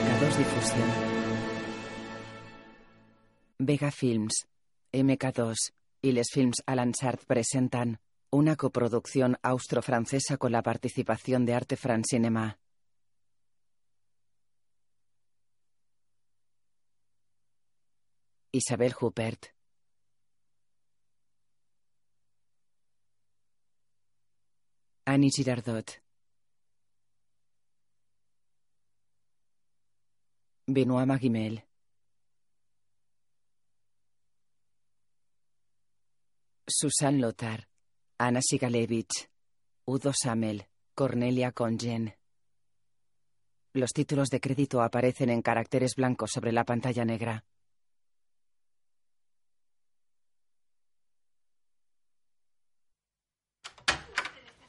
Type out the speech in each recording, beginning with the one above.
MK2 Difusión. Vega Films, MK2 y Les Films Alan Sart presentan una coproducción austro-francesa con la participación de Arte France Cinema. Isabel Huppert. Annie Girardot. Benoît Magimel. Susan Lothar. Ana Sigalevich. Udo Samel. Cornelia Congen. Los títulos de crédito aparecen en caracteres blancos sobre la pantalla negra.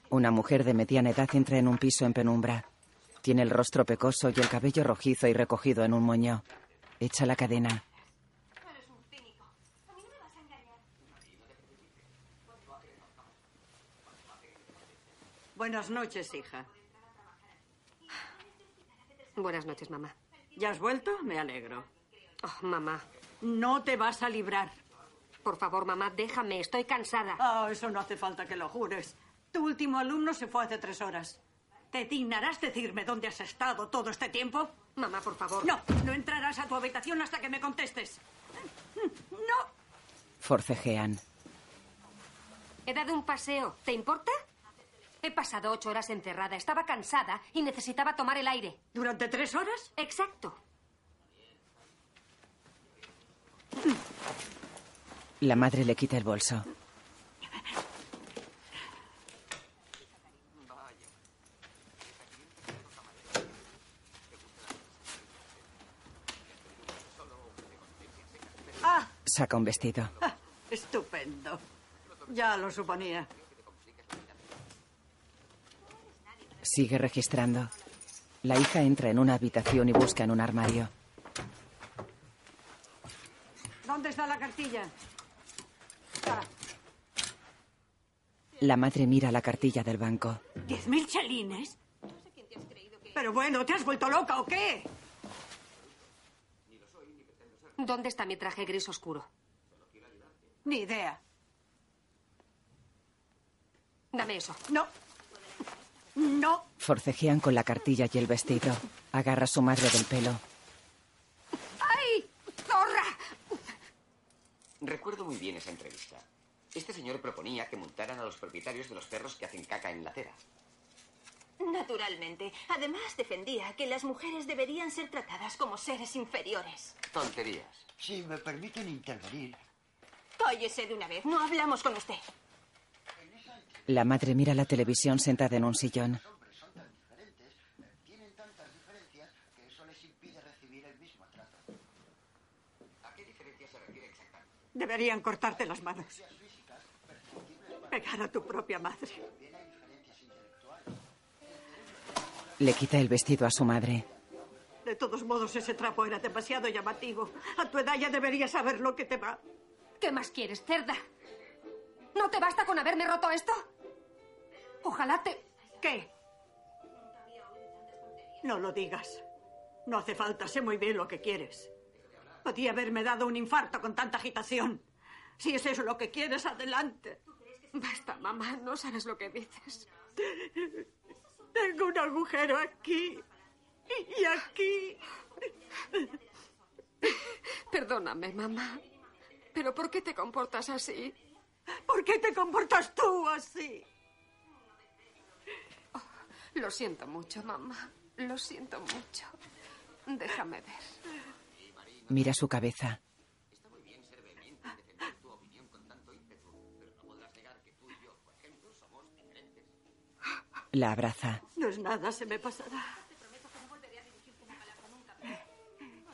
Una mujer de mediana edad entra en un piso en penumbra. Tiene el rostro pecoso y el cabello rojizo y recogido en un moño. Echa la cadena. Buenas noches, hija. Buenas noches, mamá. ¿Ya has vuelto? Me alegro. Oh, mamá. No te vas a librar. Por favor, mamá, déjame. Estoy cansada. Ah, eso no hace falta que lo jures. Tu último alumno se fue hace tres horas. ¿Te dignarás decirme dónde has estado todo este tiempo? Mamá, por favor. No, no entrarás a tu habitación hasta que me contestes. No. Forcejean. He dado un paseo. ¿Te importa? He pasado ocho horas encerrada. Estaba cansada y necesitaba tomar el aire. ¿Durante tres horas? Exacto. La madre le quita el bolso. Ah, Saca un vestido. ah, estupendo. Ya lo suponía. Sigue registrando. La hija entra en una habitación y busca en un armario. ¿Dónde está la cartilla? Ah, La madre mira la cartilla del banco. ¿Diez mil chelines? Pero bueno, ¿te has vuelto loca o qué? ¿Dónde está mi traje gris oscuro? Ni idea. Dame eso. No. No. Forcejean con la cartilla y el vestido. Agarra a su madre del pelo. ¡Ay! ¡Zorra! Recuerdo muy bien esa entrevista. Este señor proponía que multaran a los propietarios de los perros que hacen caca en la acera. Naturalmente. Además, defendía que las mujeres deberían ser tratadas como seres inferiores. Tonterías. Si me permiten intervenir, Cállese de una vez. No hablamos con usted. La madre mira la televisión sentada en un sillón. tienen tantas diferencias que eso les impide recibir el mismo trato. ¿A qué diferencia se refiere exactamente? Deberían cortarte las manos. Pegar a tu propia madre. Le quita el vestido a su madre. De todos modos, ese trapo era demasiado llamativo. A tu edad ya deberías saber lo que te va. ¿Qué más quieres, cerda? ¿No te basta con haberme roto esto? Ojalá te... ¿Qué? No lo digas. No hace falta, sé muy bien lo que quieres. Podía haberme dado un infarto con tanta agitación. Si es eso lo que quieres, adelante. Basta, mamá. No sabes lo que dices. Tengo un agujero aquí y aquí. Perdóname, mamá. ¿Pero por qué te comportas así? ¿Por qué te comportas tú así? Lo siento mucho, mamá. Lo siento mucho. Déjame ver. Mira su cabeza. La abraza. No es nada, se me pasará.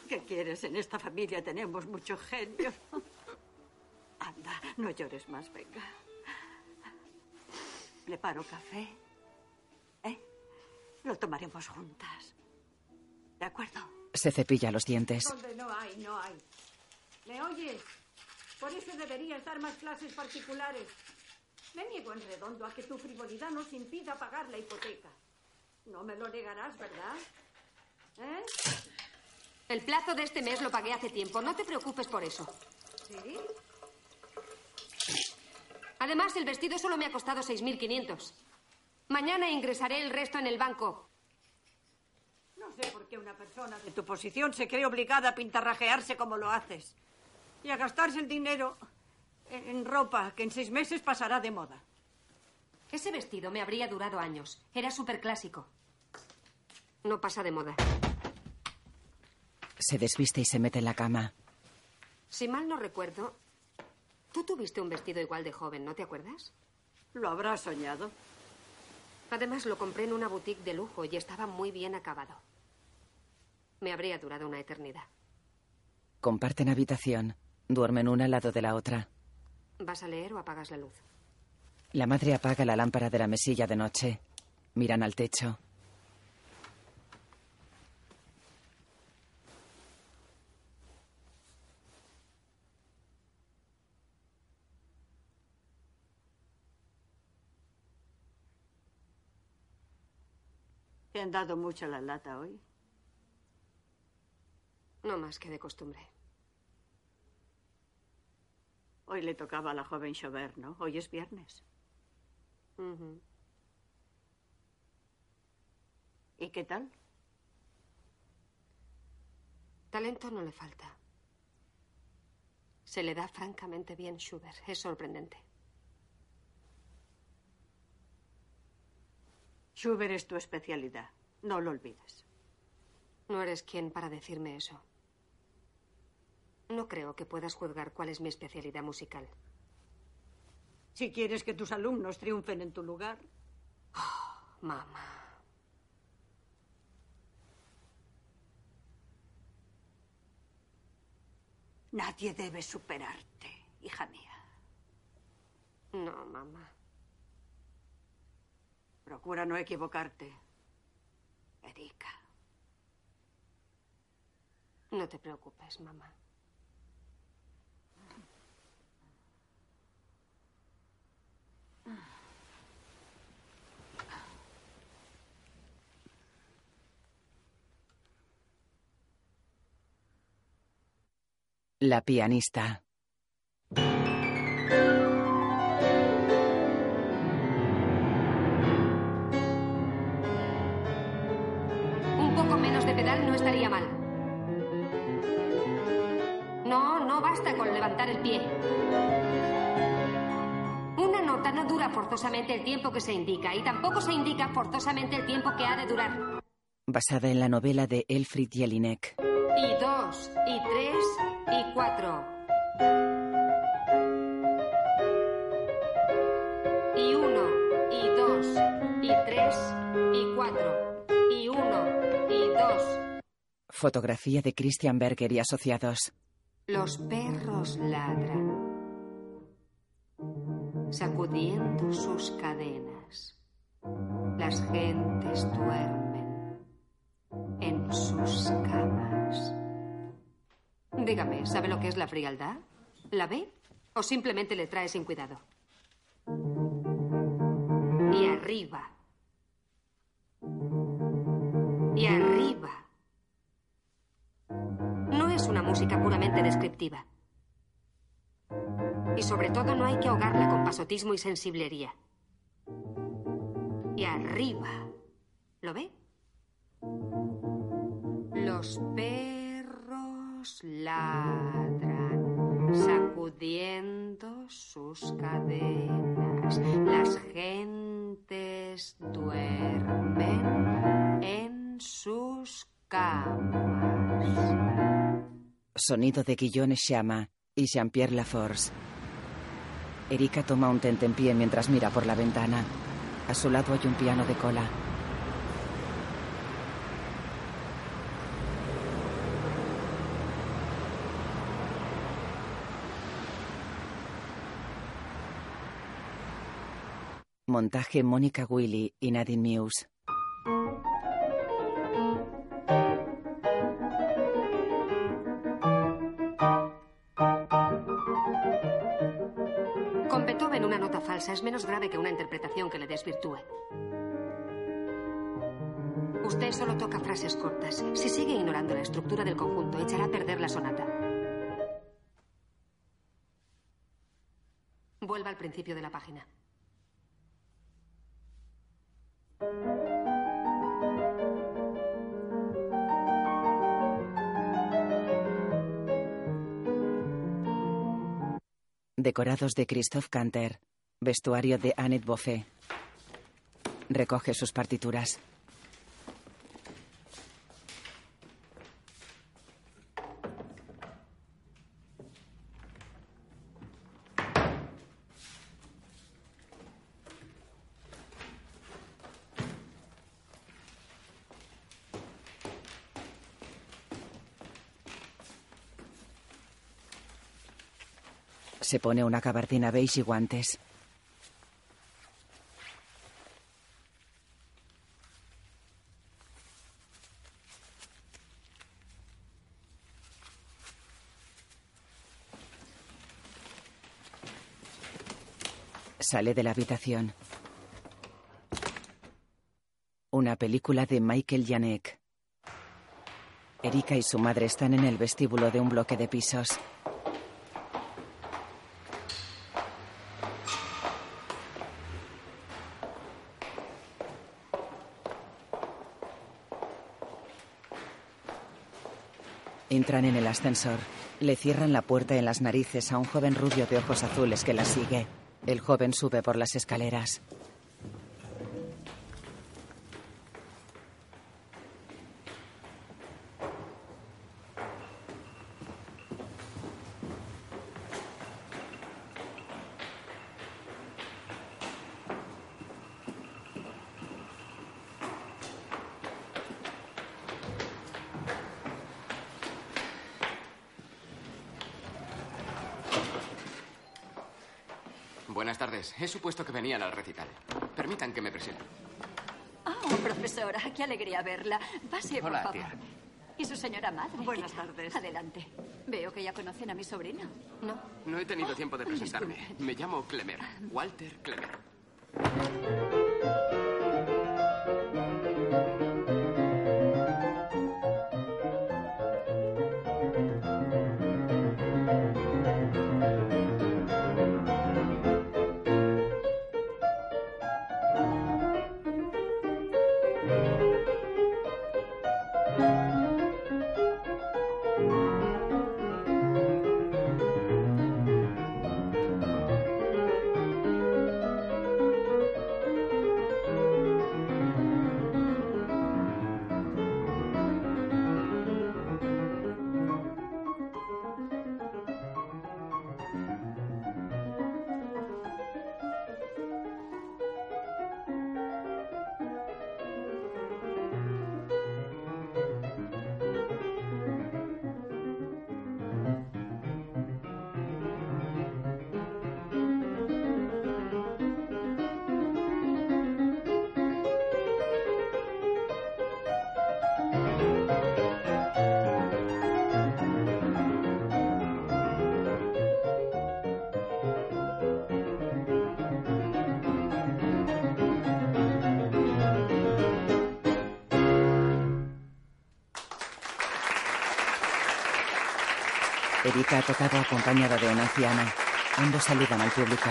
¿Qué quieres? En esta familia tenemos mucho genio. Anda, no llores más, venga. Preparo café. ¿Eh? Lo tomaremos juntas. ¿De acuerdo? Se cepilla los dientes. Donde no hay, no hay. ¿Me oyes? Por eso deberías dar más clases particulares. Me niego en redondo a que tu frivolidad nos impida pagar la hipoteca. No me lo negarás, ¿verdad? ¿Eh? El plazo de este mes lo pagué hace tiempo. No te preocupes por eso. ¿Sí? Además, el vestido solo me ha costado 6.500. Mañana ingresaré el resto en el banco. No sé por qué una persona de tu posición se cree obligada a pintarrajearse como lo haces. Y a gastarse el dinero en ropa que en seis meses pasará de moda. Ese vestido me habría durado años. Era súper clásico. No pasa de moda. Se desviste y se mete en la cama. Si mal no recuerdo, tú tuviste un vestido igual de joven, ¿no te acuerdas? Lo habrás soñado. Además, lo compré en una boutique de lujo y estaba muy bien acabado. Me habría durado una eternidad. Comparten habitación. Duermen una al lado de la otra. ¿Vas a leer o apagas la luz? La madre apaga la lámpara de la mesilla de noche. Miran al techo. ¿Te han dado mucha la lata hoy? No más que de costumbre. Hoy le tocaba a la joven Chauvert, ¿no? Hoy es viernes. ¿Y qué tal? Talento no le falta. Se le da francamente bien Schubert. Es sorprendente. Schubert es tu especialidad. No lo olvides. No eres quien para decirme eso. No creo que puedas juzgar cuál es mi especialidad musical. Si quieres que tus alumnos triunfen en tu lugar, Mamá. nadie debe superarte, hija mía. No, mamá. Procura no equivocarte. Erika. No te preocupes, mamá. La pianista. Un poco menos de pedal no estaría mal. No, no basta con levantar el pie. Nota no dura forzosamente el tiempo que se indica y tampoco se indica forzosamente el tiempo que ha de durar. Basada en la novela de Elfried Jelinek. Y dos, y tres, y cuatro. Y uno, y dos, y tres, y cuatro. Y uno, y dos. Fotografía de Christian Berger y asociados. Los perros ladran, sacudiendo sus cadenas. Las gentes duermen en sus camas. Dígame, ¿sabe lo que es la frialdad? ¿La ve? ¿O simplemente le trae sin cuidado? Y arriba. Y arriba. No es una música puramente descriptiva. Y sobre todo no hay que ahogarla con pasotismo y sensiblería. Y arriba. ¿Lo ve? Los perros ladran, sacudiendo sus cadenas. Las gentes duermen en sus camas. Sonido de Guillaume Chama y Jean-Pierre Laforce. Erika toma un tentempié mientras mira por la ventana. A su lado hay un piano de cola. Montaje Mónica Willy y Nadine Muse. Es menos grave que una interpretación que le desvirtúe. Usted solo toca frases cortas. Si sigue ignorando la estructura del conjunto, echará a perder la sonata. Vuelva al principio de la página. Decorados de Christophe Canter. Vestuario de Annette Boffet. Recoge sus partituras. Se pone una gabardina beige y guantes. Sale de la habitación. Una película de Michael Janek. Erika y su madre están en el vestíbulo de un bloque de pisos. Entran en el ascensor. Le cierran la puerta en las narices a un joven rubio de ojos azules que la sigue. El joven sube por las escaleras. He supuesto que venían al recital. Permitan que me presente. Oh, profesora, qué alegría verla. Pase, por Hola, favor. tía. ¿Y su señora madre? Buenas tardes. Adelante. Veo que ya conocen a mi sobrino. No. No he tenido tiempo de presentarme. Me llamo Clemer. Walter Clemer. Tocado acompañada de una anciana. Ambos saludan al público.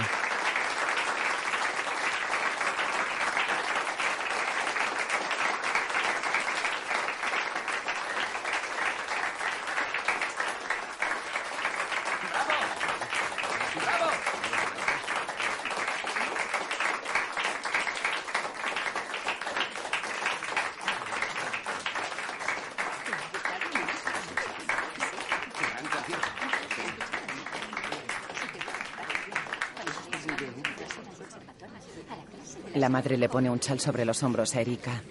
La madre le pone un chal sobre los hombros a Erika.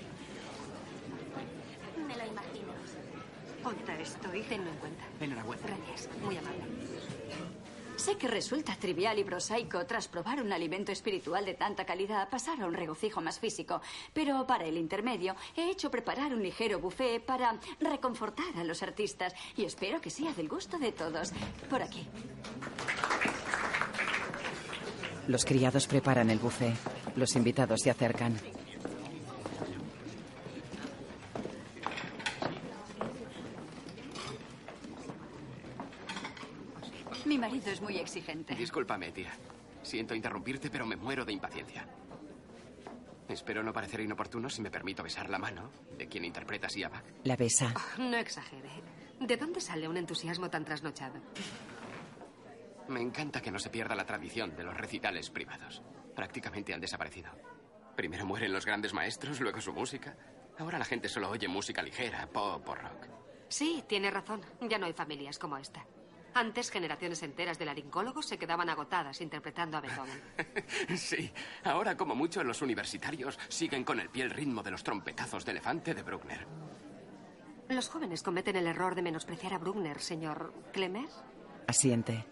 Me lo imagino. Ponte esto, hija. Tenlo en cuenta. Enhorabuena. Gracias. Muy amable. Sé que resulta trivial y prosaico tras probar un alimento espiritual de tanta calidad pasar a un regocijo más físico, pero para el intermedio he hecho preparar un ligero buffet para reconfortar a los artistas y espero que sea del gusto de todos. Por aquí. Los criados preparan el buffet. Los invitados se acercan. Mi marido es muy exigente. Discúlpame, tía. Siento interrumpirte, pero me muero de impaciencia. Espero no parecer inoportuno si me permito besar la mano de quien interpreta a La besa. Oh, no exagere. ¿De dónde sale un entusiasmo tan trasnochado? Me encanta que no se pierda la tradición de los recitales privados. Prácticamente han desaparecido. Primero mueren los grandes maestros, luego su música. Ahora la gente solo oye música ligera, pop o rock. Sí, tiene razón. Ya no hay familias como esta. Antes, generaciones enteras de laringólogos se quedaban agotadas interpretando a Beethoven. sí, ahora como mucho los universitarios siguen con el pie el ritmo de los trompetazos de elefante de Bruckner. Los jóvenes cometen el error de menospreciar a Bruckner, señor Clemer. Asiente.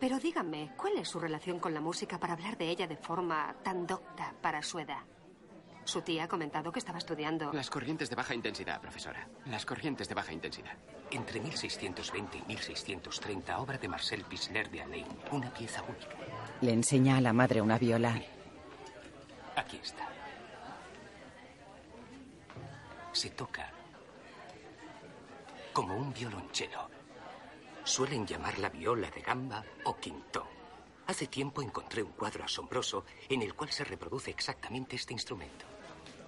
Pero dígame, ¿cuál es su relación con la música para hablar de ella de forma tan docta para su edad? Su tía ha comentado que estaba estudiando. Las corrientes de baja intensidad, profesora. Las corrientes de baja intensidad. Entre 1620 y 1630, obra de Marcel Pisler de Alain. Una pieza única. Le enseña a la madre una viola. Aquí está. Se toca como un violonchelo. Suelen llamarla viola de gamba o quinto. Hace tiempo encontré un cuadro asombroso en el cual se reproduce exactamente este instrumento.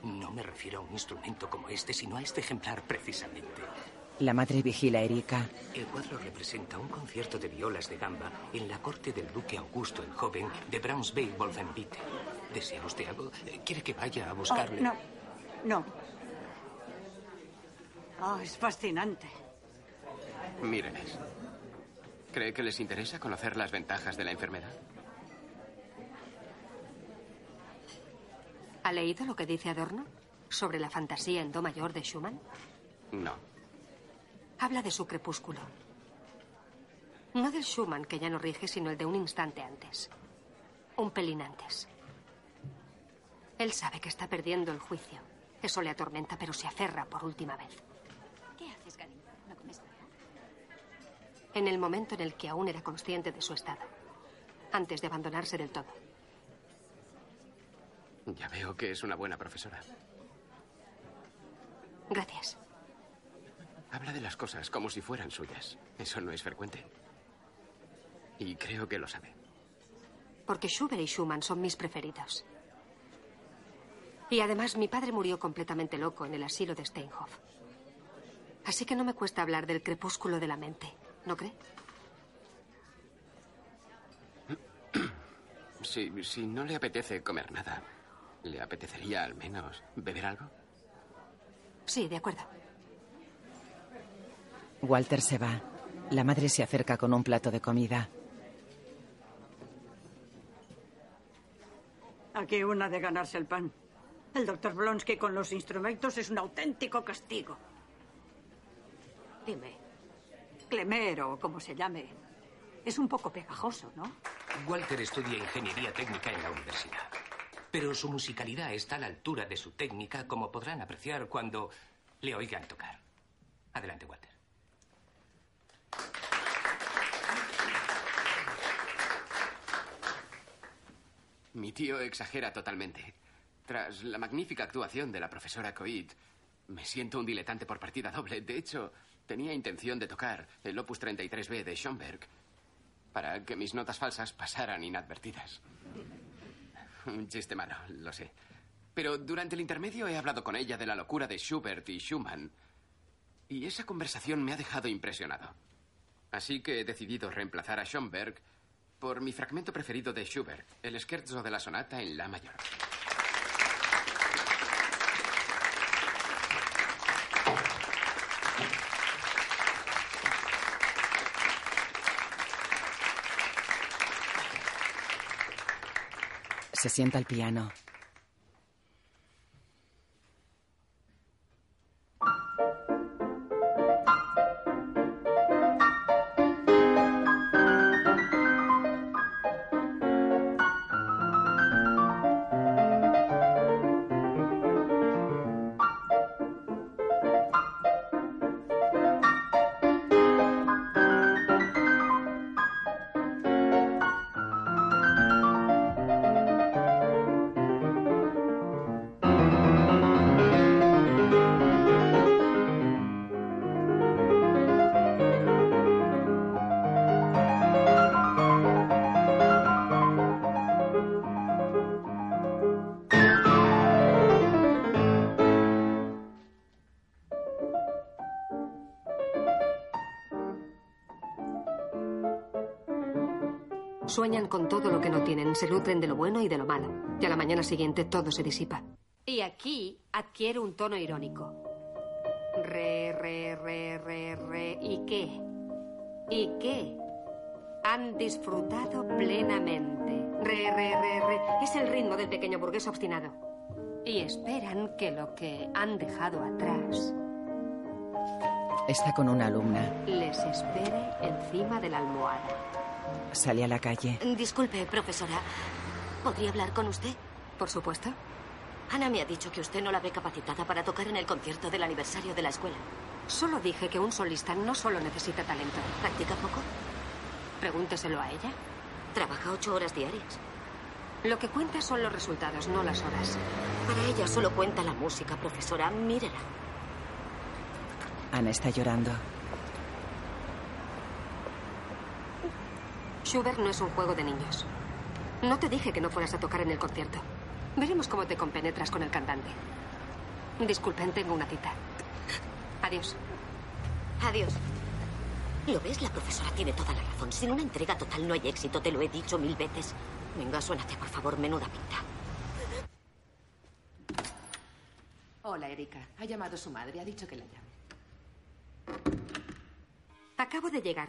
No me refiero a un instrumento como este, sino a este ejemplar precisamente. La madre vigila a Erika. El cuadro representa un concierto de violas de gamba en la corte del duque Augusto el Joven de Braunsweig-Wolfenbitte. ¿Desea usted algo? ¿Quiere que vaya a buscarle? Oh, no, no. Oh, es fascinante. Mírenles. ¿Cree que les interesa conocer las ventajas de la enfermedad? ¿Ha leído lo que dice Adorno sobre la fantasía en do mayor de Schumann? No. Habla de su crepúsculo. No del Schumann que ya no rige, sino el de un instante antes. Un pelín antes. Él sabe que está perdiendo el juicio. Eso le atormenta, pero se aferra por última vez. ¿Qué haces, cariño? ¿No comes nada? En el momento en el que aún era consciente de su estado. Antes de abandonarse del todo. Ya veo que es una buena profesora. Gracias. Habla de las cosas como si fueran suyas. Eso no es frecuente. Y creo que lo sabe. Porque Schubert y Schumann son mis preferidos. Y además mi padre murió completamente loco en el asilo de Steinhoff. Así que no me cuesta hablar del crepúsculo de la mente, ¿no cree? Si, si no le apetece comer nada, ¿le apetecería al menos beber algo? Sí, de acuerdo. Walter se va. La madre se acerca con un plato de comida. Aquí una de ganarse el pan. El doctor Blonsky con los instrumentos es un auténtico castigo. Dime, Clemer o como se llame, es un poco pegajoso, ¿no? Walter estudia ingeniería técnica en la universidad. Pero su musicalidad está a la altura de su técnica, como podrán apreciar cuando le oigan tocar. Adelante, Walter. Mi tío exagera totalmente. Tras la magnífica actuación de la profesora Coit, me siento un diletante por partida doble. De hecho, tenía intención de tocar el Opus 33B de Schoenberg para que mis notas falsas pasaran inadvertidas. Un chiste malo, lo sé. Pero durante el intermedio he hablado con ella de la locura de Schubert y Schumann. Y esa conversación me ha dejado impresionado. Así que he decidido reemplazar a Schoenberg por mi fragmento preferido de Schubert, el scherzo de la sonata en La mayor. se sienta al piano. Sueñan con todo lo que no tienen, se nutren de lo bueno y de lo malo. Y a la mañana siguiente todo se disipa. Y aquí adquiere un tono irónico. Re, re, re, re, re. ¿Y qué? ¿Y qué? Han disfrutado plenamente. Re, re, re, re. Es el ritmo del pequeño burgués obstinado. Y esperan que lo que han dejado atrás Está con una alumna. les espere encima de la almohada. Sale a la calle. Disculpe, profesora. ¿Podría hablar con usted? Por supuesto. Ana me ha dicho que usted no la ve capacitada para tocar en el concierto del aniversario de la escuela. Solo dije que un solista no solo necesita talento. ¿Practica poco? Pregúnteselo a ella. Trabaja ocho horas diarias. Lo que cuenta son los resultados, no las horas. Para ella solo cuenta la música, profesora. Mírela. Ana está llorando. Schubert no es un juego de niños. No te dije que no fueras a tocar en el concierto. Veremos cómo te compenetras con el cantante. Disculpen, tengo una cita. Adiós. Adiós. ¿Lo ves? La profesora tiene toda la razón. Sin una entrega total no hay éxito, te lo he dicho mil veces. Venga, suénate, por favor, menuda pinta. Hola, Erika. Ha llamado su madre. Ha dicho que la llame. Acabo de llegar.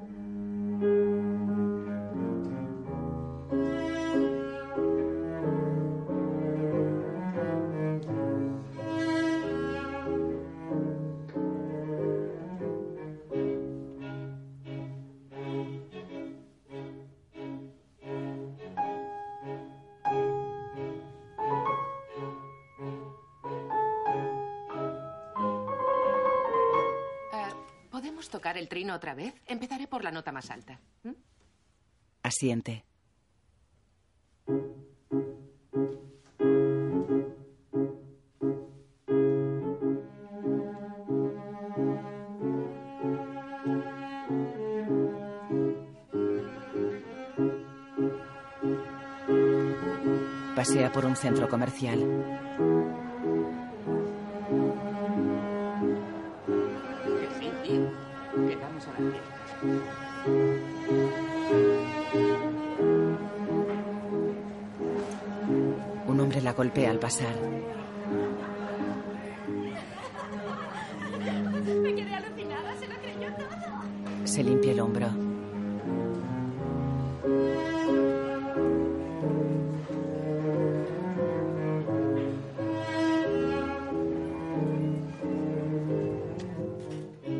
otra vez? Empezaré por la nota más alta. ¿m? Asiente. Pasea por un centro comercial. Golpea al pasar. Me quedé alucinada, se lo creyó todo. Se limpia el hombro.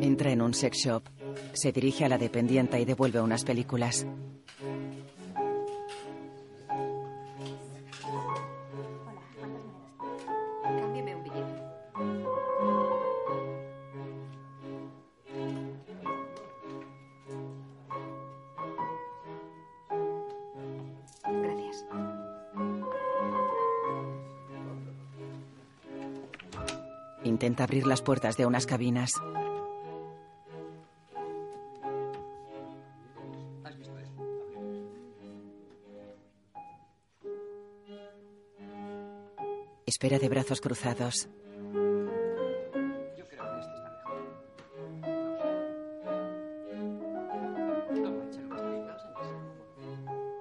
Entra en un sex shop. Se dirige a la dependienta y devuelve unas películas. Abrir las puertas de unas cabinas. Espera de brazos cruzados.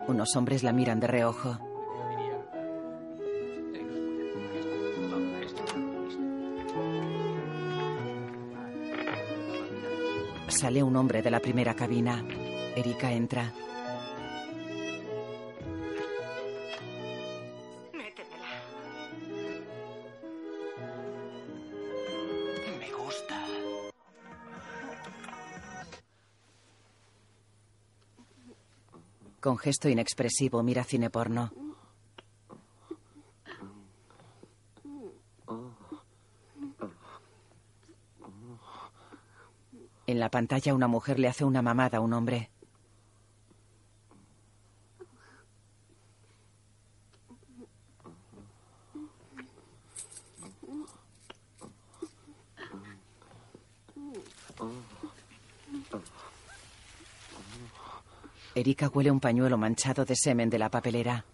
Unos hombres la miran de reojo. Sale un hombre de la primera cabina. Erika entra. Métemela. Me gusta. Con gesto inexpresivo mira cine pantalla una mujer le hace una mamada a un hombre. Erika huele un pañuelo manchado de semen de la papelera.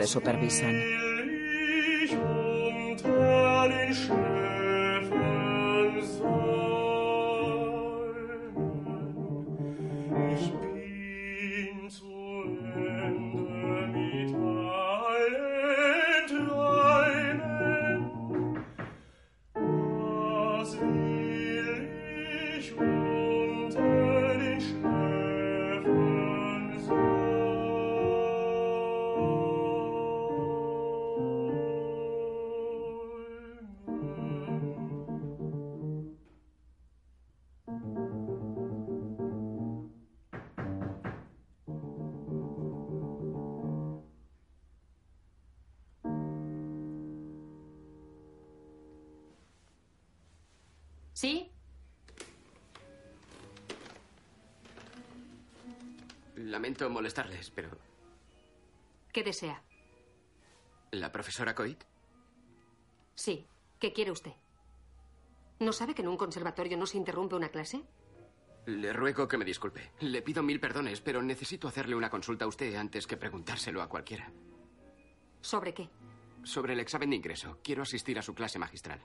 Le supervisan. Molestarles, pero ¿Qué desea? ¿la profesora Coit? Sí. ¿Qué quiere usted? ¿No sabe que en un conservatorio no se interrumpe una clase? Le ruego que me disculpe. Le pido mil perdones, pero necesito hacerle una consulta a usted antes que preguntárselo a cualquiera. ¿Sobre qué? Sobre el examen de ingreso. Quiero asistir a su clase magistral.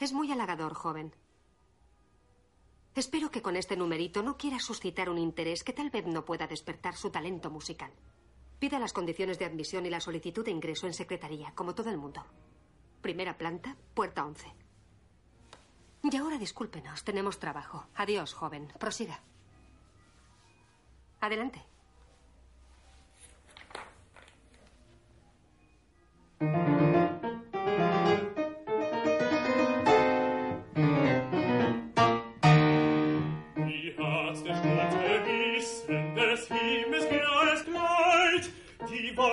Es muy halagador, joven. Espero que con este numerito no quiera suscitar un interés que tal vez no pueda despertar su talento musical. Pida las condiciones de admisión y la solicitud de ingreso en secretaría, como todo el mundo. Primera planta, puerta 11. Y ahora discúlpenos, tenemos trabajo. Adiós, joven. Prosiga. Adelante. Um um.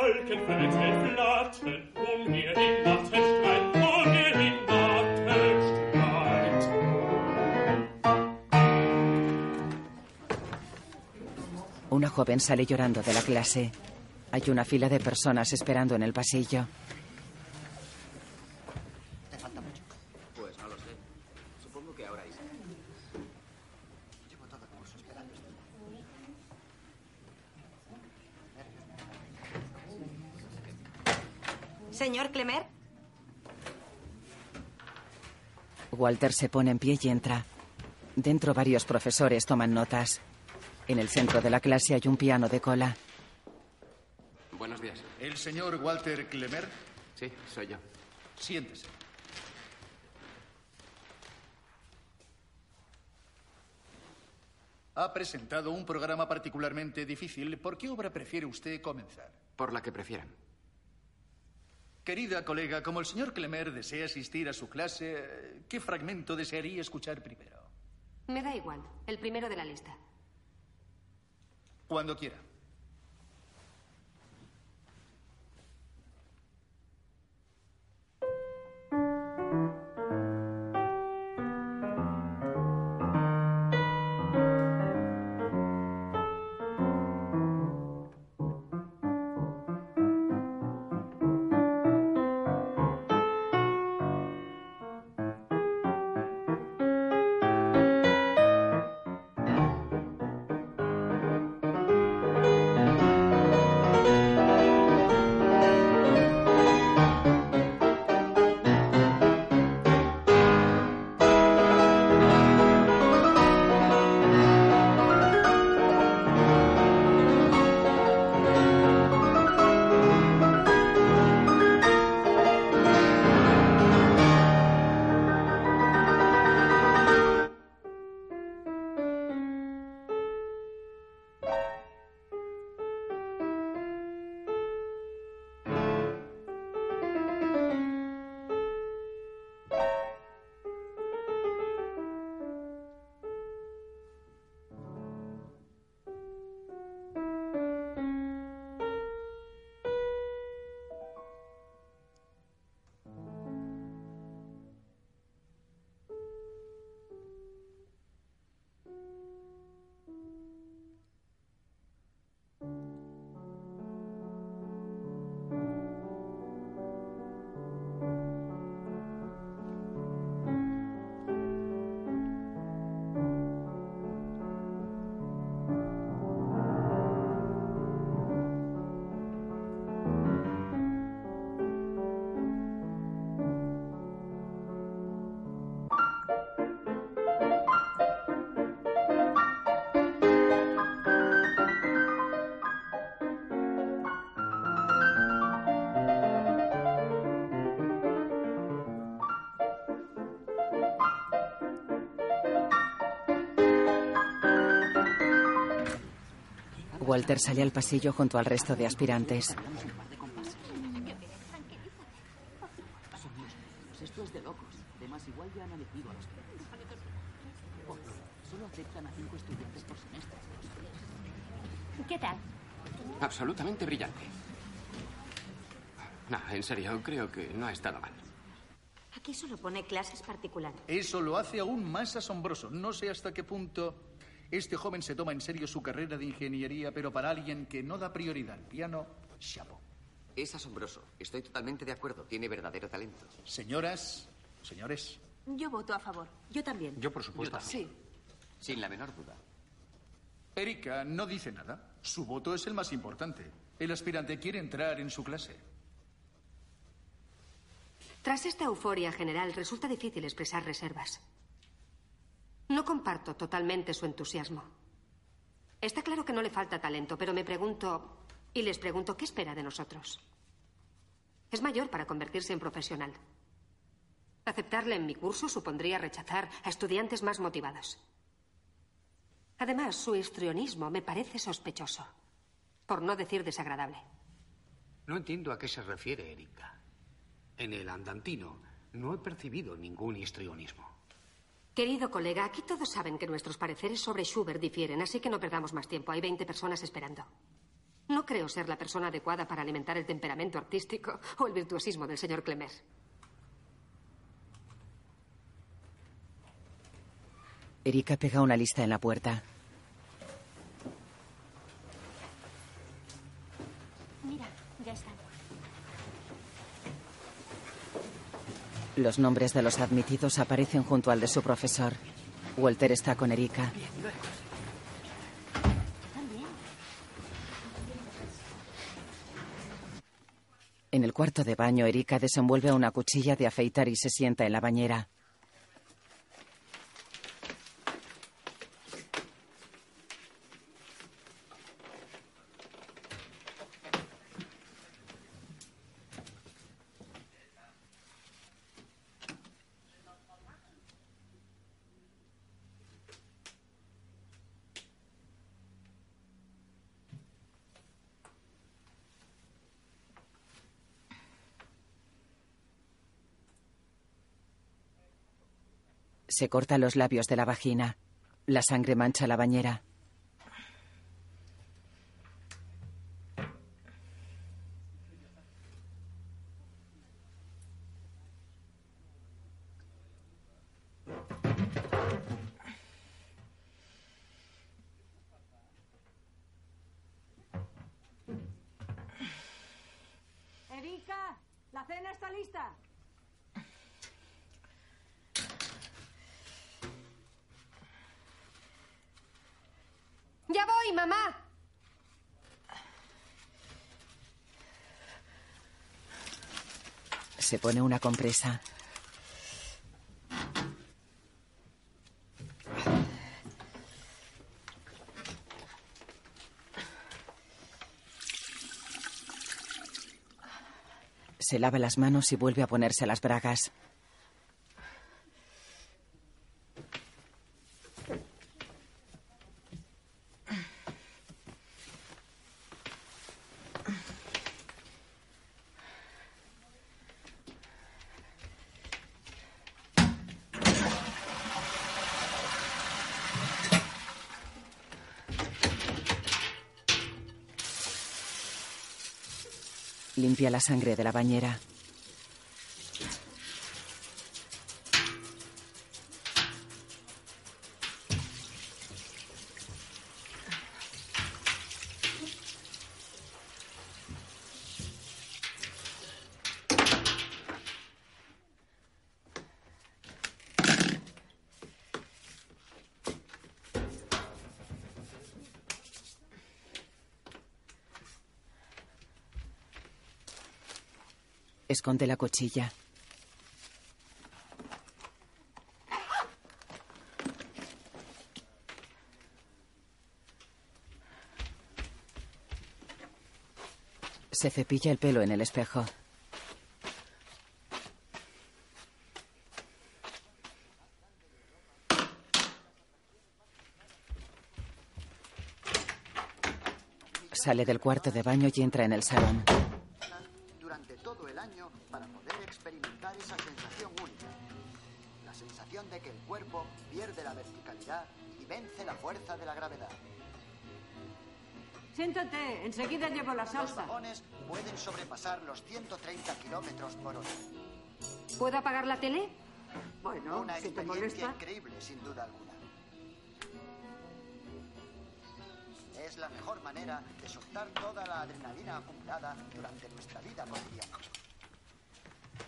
Una joven sale llorando de la clase. Hay una fila de personas esperando en el pasillo. Te falta mucho. Pues no lo sé. Supongo que ahora hay. Llevo todo el curso esperando esto. Señor Clemer, Walter se pone en pie y entra. Dentro varios profesores toman notas. En el centro de la clase hay un piano de cola. Buenos días. ¿El señor Walter Clemer? Sí, soy yo. Siéntese. Ha presentado un programa particularmente difícil. ¿Por qué obra prefiere usted comenzar? Por la que prefieran. Querida colega, como el señor Clemer desea asistir a su clase, ¿qué fragmento desearía escuchar primero? Me da igual. El primero de la lista. Cuando quiera. Walter sale al pasillo junto al resto de aspirantes. Esto es de locos. Además, igual ya han elegido a los que... Solo aceptan a cinco estudiantes por semestre. ¿Qué tal? Absolutamente brillante. No, en serio, creo que no ha estado mal. Aquí solo pone clases particulares. Eso lo hace aún más asombroso. No sé hasta qué punto este joven se toma en serio su carrera de ingeniería, pero para alguien que no da prioridad al piano, chapo. Es asombroso. Estoy totalmente de acuerdo. Tiene verdadero talento. Señoras, señores. Yo voto a favor. Yo también. Yo, por supuesto. Sí. Sin la menor duda. Erika no dice nada. Su voto es el más importante. El aspirante quiere entrar en su clase. Tras esta euforia general, resulta difícil expresar reservas. No comparto totalmente su entusiasmo. Está claro que no le falta talento, pero me pregunto, y les pregunto, ¿qué espera de nosotros? Es mayor para convertirse en profesional. Aceptarle en mi curso supondría rechazar a estudiantes más motivados. Además, su histrionismo me parece sospechoso, por no decir desagradable. No entiendo a qué se refiere Erika. En el andantino no he percibido ningún histrionismo. Querido colega, aquí todos saben que nuestros pareceres sobre Schubert difieren, así que no perdamos más tiempo. Hay 20 personas esperando. No creo ser la persona adecuada para alimentar el temperamento artístico o el virtuosismo del señor Clemer. Erika pega una lista en la puerta. Mira, ya están. Los nombres de los admitidos aparecen junto al de su profesor. Walter está con Erika. En el cuarto de baño, Erika desenvuelve una cuchilla de afeitar y se sienta en la bañera. Se corta los labios de la vagina. La sangre mancha la bañera. Erika, la cena está lista. Ya voy, mamá. Se pone una compresa. Se lava las manos y vuelve a ponerse las bragas. La sangre de la bañera. Esconde la cuchilla. Se cepilla el pelo en el espejo. Sale del cuarto de baño y entra en el salón. Sensación de que el cuerpo pierde la verticalidad y vence la fuerza de la gravedad. Siéntate, enseguida llevo la Los salsa. vagones pueden sobrepasar los 130 kilómetros por hora. ¿Puedo apagar la tele? Bueno, Una si te experiencia molesta. increíble, sin duda alguna. Es la mejor manera de soltar toda la adrenalina acumulada durante nuestra vida cotidiana.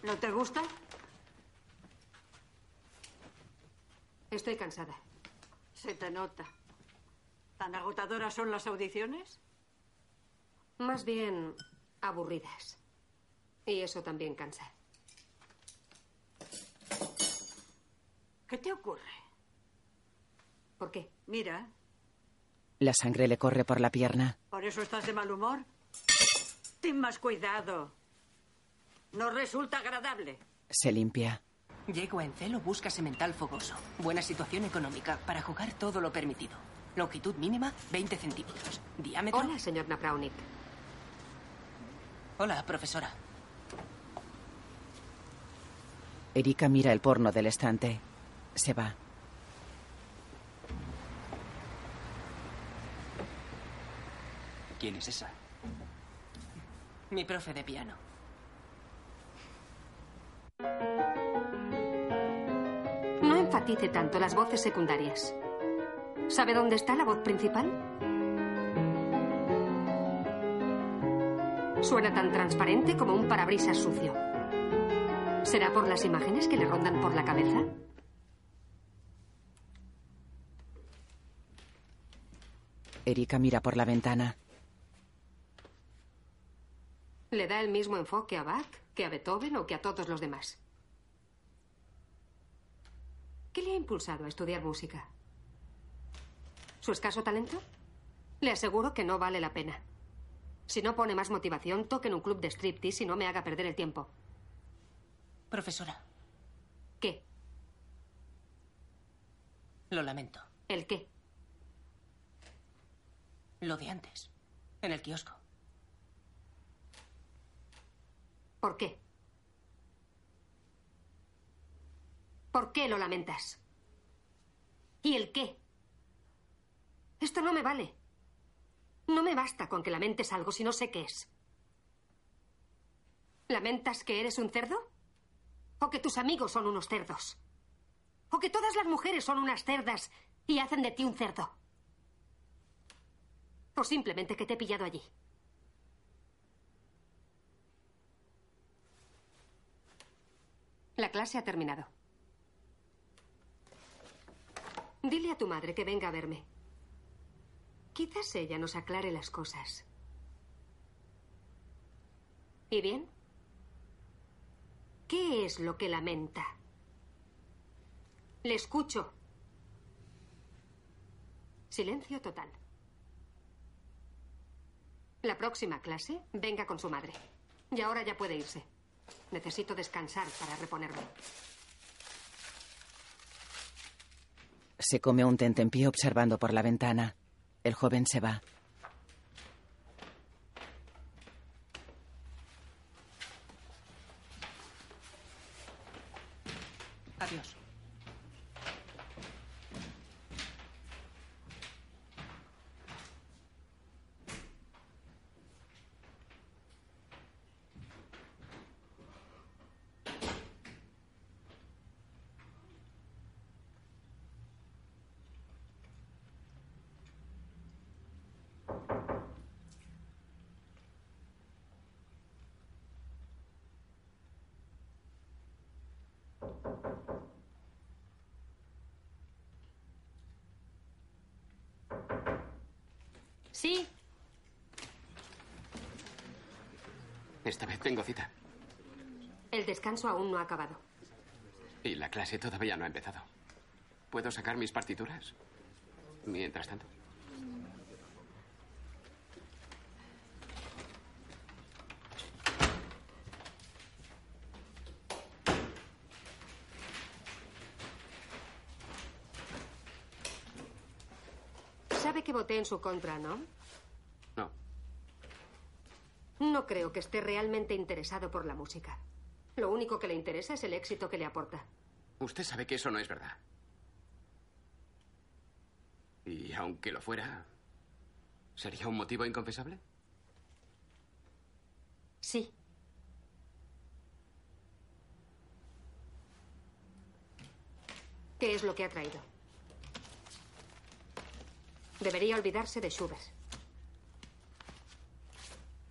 ¿No te gusta? Estoy cansada. Se te nota. ¿Tan agotadoras son las audiciones? Más bien aburridas. Y eso también cansa. ¿Qué te ocurre? ¿Por qué? Mira, La sangre le corre por la pierna. ¿por eso estás de mal humor? Ten más cuidado. No resulta agradable. Se limpia. Llego a Encelo, busca semental fogoso. Buena situación económica para jugar todo lo permitido. Longitud mínima, 20 centímetros. Diámetro. Hola, señor Napraunik. Hola, profesora. Erika mira el porno del estante. Se va. ¿Quién es esa? Mi profe de piano. Enfatice tanto las voces secundarias. ¿Sabe dónde está la voz principal? Suena tan transparente como un parabrisas sucio. ¿Será por las imágenes que le rondan por la cabeza? Erika mira por la ventana. ¿Le da el mismo enfoque a Bach que a Beethoven o que a todos los demás? ¿Qué le ha impulsado a estudiar música? ¿Su escaso talento? Le aseguro que no vale la pena. Si no pone más motivación, toque en un club de striptease y no me haga perder el tiempo. Profesora, ¿Qué? lo lamento. ¿El qué? Lo de antes. En el kiosco. ¿Por qué? ¿Por qué lo lamentas? ¿Y el qué? Esto no me vale. No me basta con que lamentes algo si no sé qué es. ¿Lamentas que eres un cerdo? ¿O que tus amigos son unos cerdos? ¿O que todas las mujeres son unas cerdas y hacen de ti un cerdo? ¿O simplemente que te he pillado allí? La clase ha terminado. Dile a tu madre que venga a verme. Quizás ella nos aclare las cosas. ¿Y bien? ¿Qué es lo que lamenta? Le escucho. Silencio total. La próxima clase, venga con su madre. Y ahora ya puede irse. Necesito descansar para reponerme. Se come un tentempié observando por la ventana. El joven se va. Adiós. Sí, Esta vez tengo cita. el descanso aún no ha acabado. Y la clase todavía no ha empezado. ¿Puedo sacar mis partituras? Mientras tanto. Sabe que voté en su contra, ¿no? No creo que esté realmente interesado por la música. Lo único que le interesa es el éxito que le aporta. Usted sabe que eso no es verdad. Y aunque lo fuera, ¿sería un motivo inconfesable? Sí. ¿Qué es lo que ha traído? Debería olvidarse de Schubert.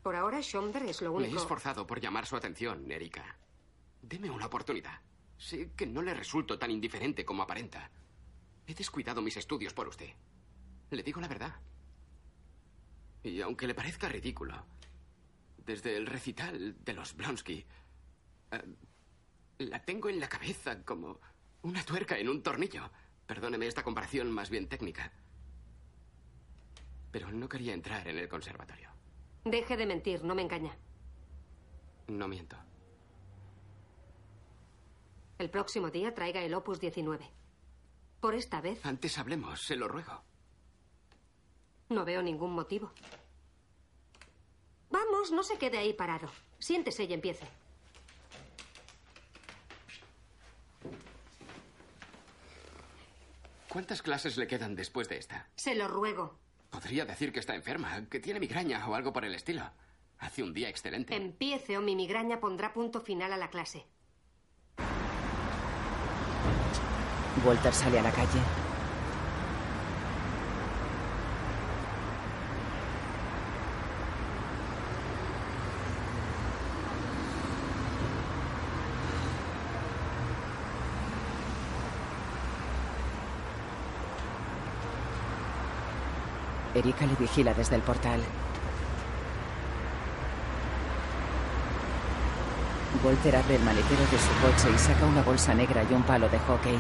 Por ahora, Schomberg es lo Me he único. esforzado por llamar su atención, Erika. Deme una oportunidad. Sé que no le resulto tan indiferente como aparenta. He descuidado mis estudios por usted. Le digo la verdad. Y aunque le parezca ridículo, desde el recital de los Blonsky, eh, la tengo en la cabeza como una tuerca en un tornillo. Perdóneme esta comparación más bien técnica. Pero no quería entrar en el conservatorio. Deje de mentir, no me engaña. No miento. El próximo día traiga el Opus 19. Por esta vez Antes hablemos, se lo ruego. no veo ningún motivo. Vamos, no se quede ahí parado. Siéntese y empiece. ¿Cuántas clases le quedan después de esta? Se lo ruego. Podría decir que está enferma, que tiene migraña o algo por el estilo. Hace un día excelente. Empiece o mi migraña pondrá punto final a la clase. Walter sale a la calle. Erika le vigila desde el portal. Walter abre el maletero de su coche y saca una bolsa negra y un palo de hockey.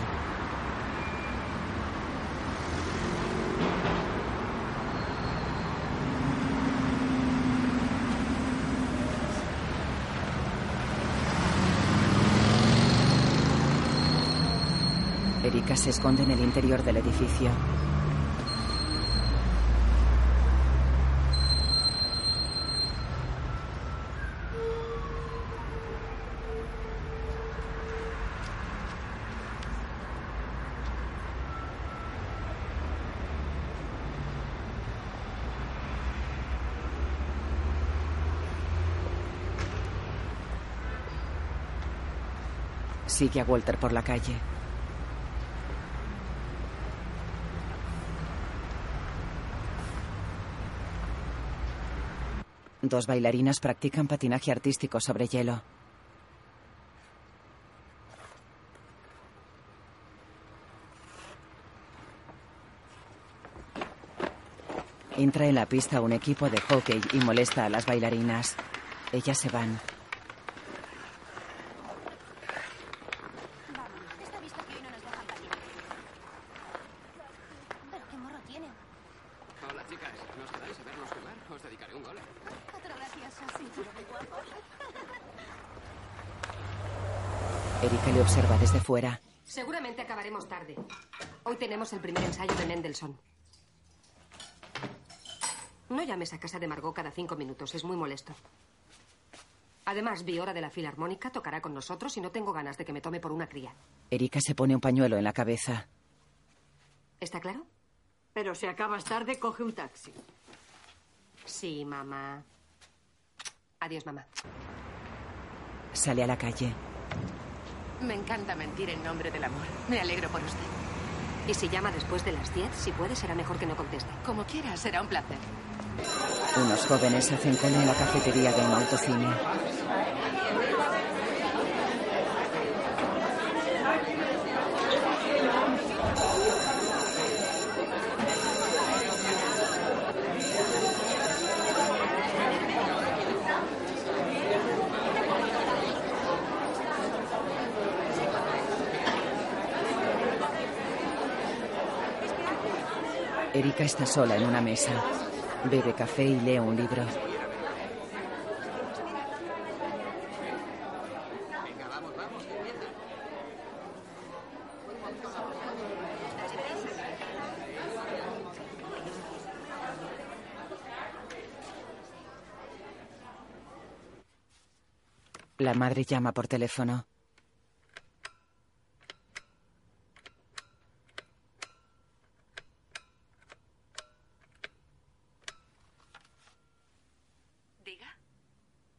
Erika se esconde en el interior del edificio. Sigue a Walter por la calle. Dos bailarinas practican patinaje artístico sobre hielo. Entra en la pista un equipo de hockey y molesta a las bailarinas. Ellas se van. Está visto que hoy no nos dejan salir. Pero qué morro tiene. Hola, chicas. ¿Nos quedáis a vernos jugar? Os dedicaré un gol. Otro gracioso, sí, pero muy guapo. Erika le observa desde fuera. Seguramente acabaremos tarde. Hoy tenemos el primer ensayo de Mendelssohn. No llames a casa de Margot cada cinco minutos, es muy molesto. Además, Viora de la Filarmónica tocará con nosotros y no tengo ganas de que me tome por una cría. Erika se pone un pañuelo en la cabeza. ¿Está claro? Pero si acabas tarde, coge un taxi. Sí, mamá. Adiós, mamá. Sale a la calle. Me encanta mentir en nombre del amor. Me alegro por usted. Y si llama después de las 10, si puede, será mejor que no conteste. Como quiera, será un placer. Unos jóvenes hacen cola en la cafetería de un autocine. Erika está sola en una mesa. Bebe café y lee un libro. La madre llama por teléfono.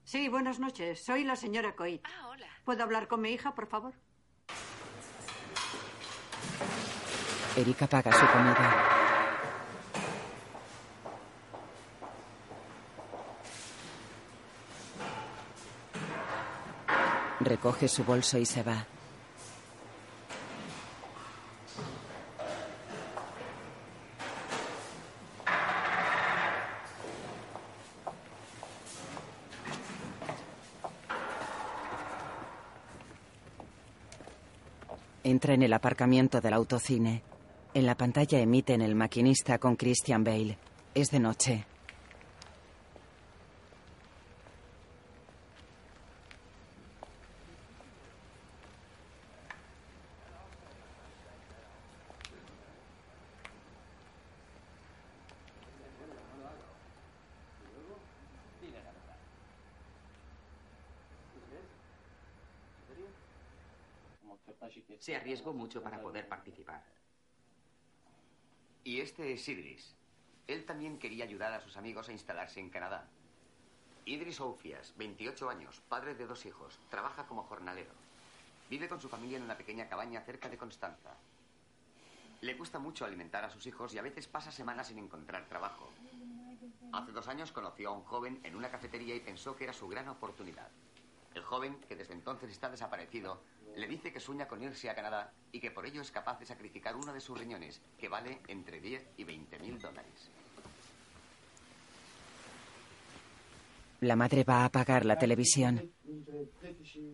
Sí, buenas noches. Soy la señora Coit. Ah, hola. ¿Puedo hablar con mi hija, por favor? Erika paga su comida. Recoge su bolso y se va. En el aparcamiento del autocine. En la pantalla emiten el maquinista con Christian Bale. Es de noche. Se arriesgó mucho para poder participar. Y este es Idris. Él también quería ayudar a sus amigos a instalarse en Canadá. Idris Oufias, 28 años, padre de dos hijos, trabaja como jornalero. Vive con su familia en una pequeña cabaña cerca de Constanza. Le gusta mucho alimentar a sus hijos y a veces pasa semanas sin encontrar trabajo. Hace dos años conoció a un joven en una cafetería y pensó que era su gran oportunidad. El joven, que desde entonces está desaparecido, le dice que sueña con irse a Canadá y que por ello es capaz de sacrificar uno de sus riñones, que vale entre 10 y 20 mil dólares. La madre va a apagar la televisión.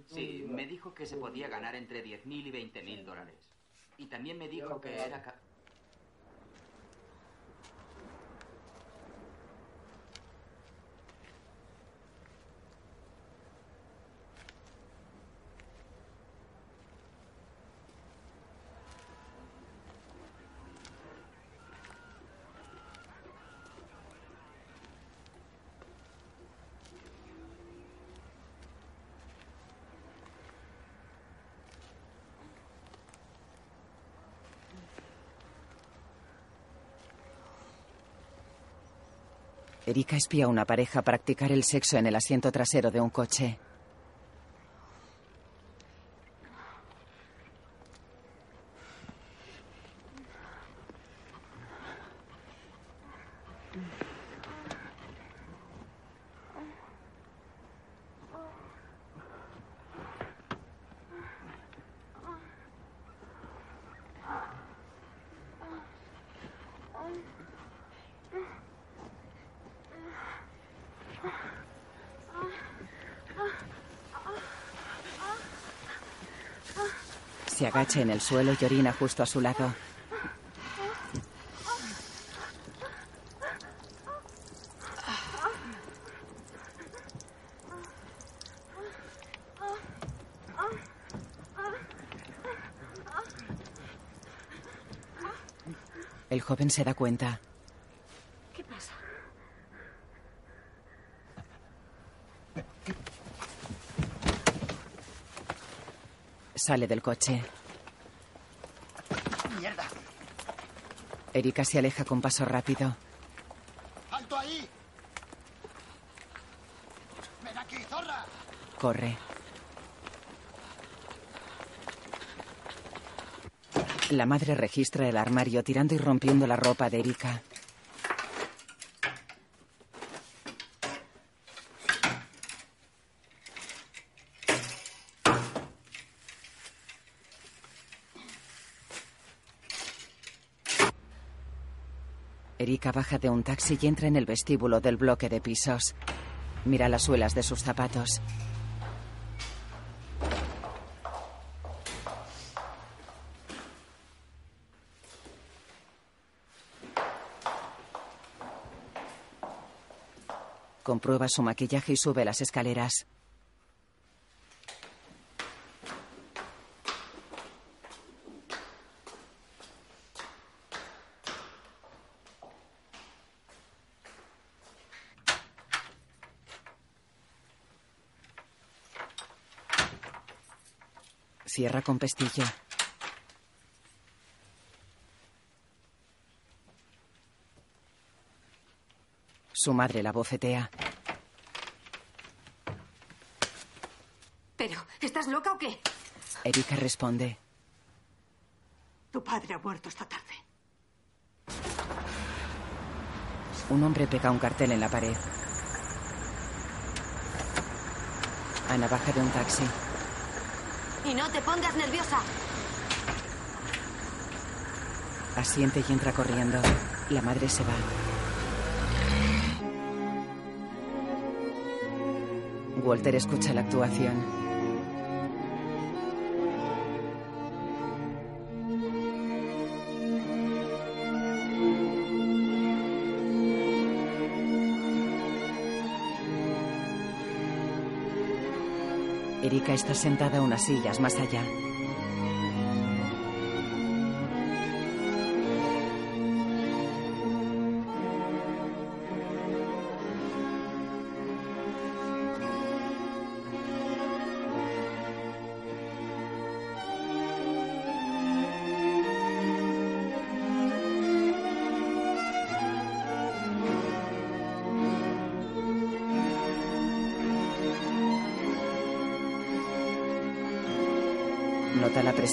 Sí, me dijo que se podía ganar entre 10.000 y 20.000 dólares. Y también me dijo que era... Erika espía a una pareja practicar el sexo en el asiento trasero de un coche. Agacha en el suelo y orina justo a su lado. El joven se da cuenta. ¿Qué pasa? Sale del coche. ¡Mierda! Erika se aleja con paso rápido. ¡Alto ahí! ¡Ven aquí, zorra! Corre. La madre registra el armario tirando y rompiendo la ropa de Erika. Erika baja de un taxi y entra en el vestíbulo del bloque de pisos. Mira las suelas de sus zapatos. Comprueba su maquillaje y sube las escaleras. Cierra con pestillo. Su madre la bofetea. Pero, ¿estás loca o qué? Erika responde. Tu padre ha muerto esta tarde. Un hombre pega un cartel en la pared. Ana baja de un taxi. Y no te pongas nerviosa. Asiente y entra corriendo. La madre se va. Walter escucha la actuación. Erika está sentada unas sillas más allá.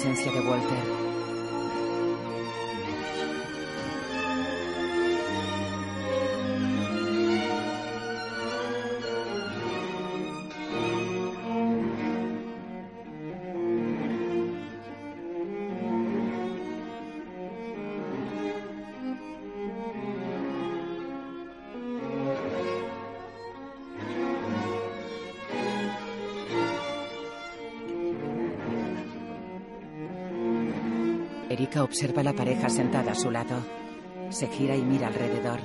Presencia de Walter. Observa a la pareja sentada a su lado. Se gira y mira alrededor.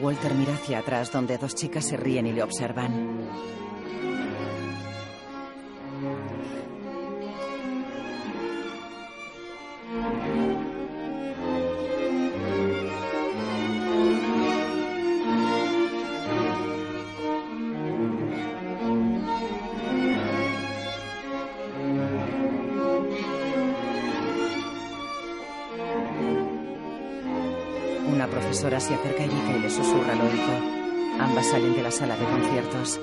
Walter mira hacia atrás donde dos chicas se ríen y le observan. Se acerca a Erika y le susurra al oído. Ambas salen de la sala de conciertos.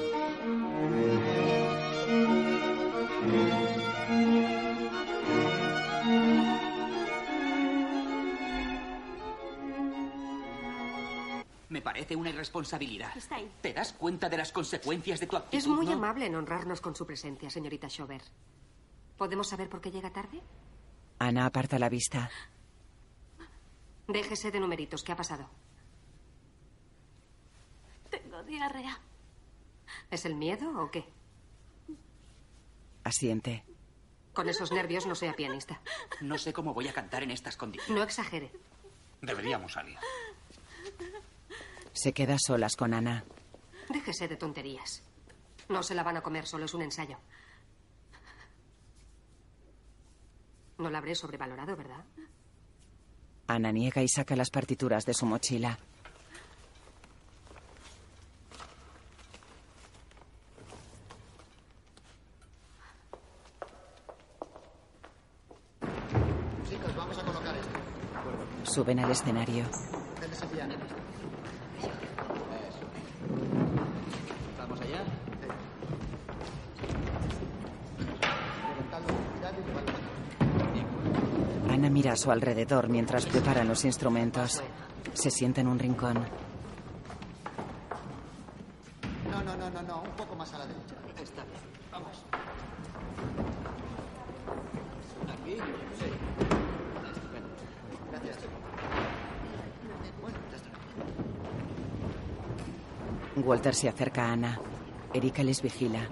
Me parece una irresponsabilidad. Está ahí. ¿Te das cuenta de las consecuencias de tu actitud? Es muy no? amable en honrarnos con su presencia, señorita Schober. ¿Podemos saber por qué llega tarde? Ana aparta la vista. Déjese de numeritos. ¿Qué ha pasado? Diarrea. ¿Es el miedo o qué? Asiente. Con esos nervios no sea pianista. No sé cómo voy a cantar en estas condiciones. No exagere. Deberíamos salir. Se queda a solas con Ana. Déjese de tonterías. No se la van a comer, solo es un ensayo. No la habré sobrevalorado, ¿verdad? Ana niega y saca las partituras de su mochila. Chicos, vamos a colocar esto. Suben al escenario. ¿Vamos allá? Ana mira a su alrededor mientras preparan los instrumentos. Se sienta en un rincón. No, no, no, no, no. Un poco más a la derecha. Está bien. Walter se acerca a Ana. Erika les vigila.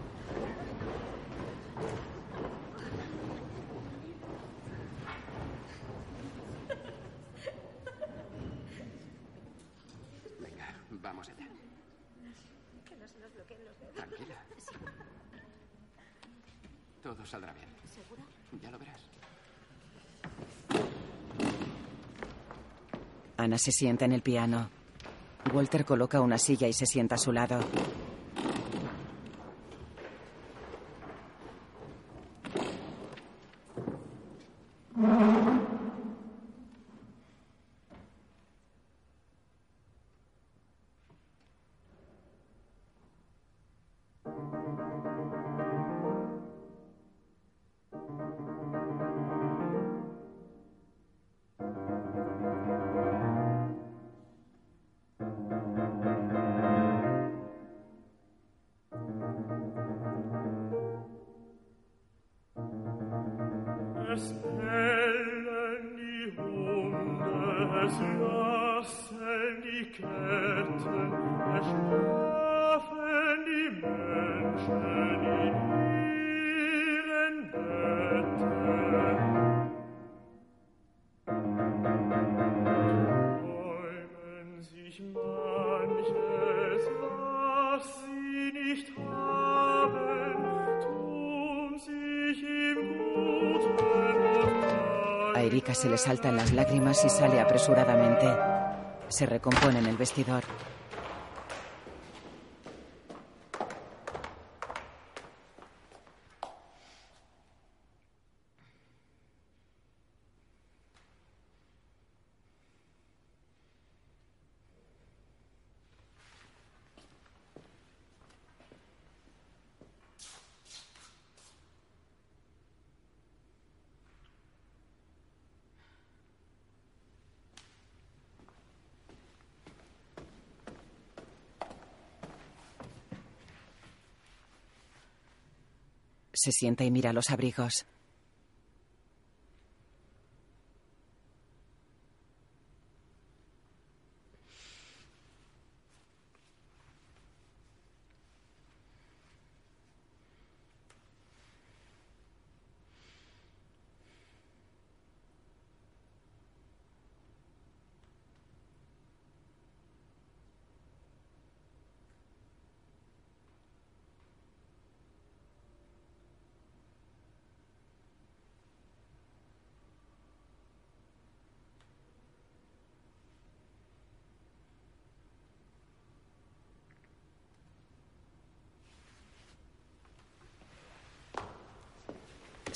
Venga, vamos allá. Que no se nos bloqueen los dedos. Tranquila. Sí. Todo saldrá bien. ¿Segura? Ya lo verás. Ana se sienta en el piano. Walter coloca una silla y se sienta a su lado. Se le saltan las lágrimas y sale apresuradamente. Se recompone en el vestidor. Se sienta y mira los abrigos.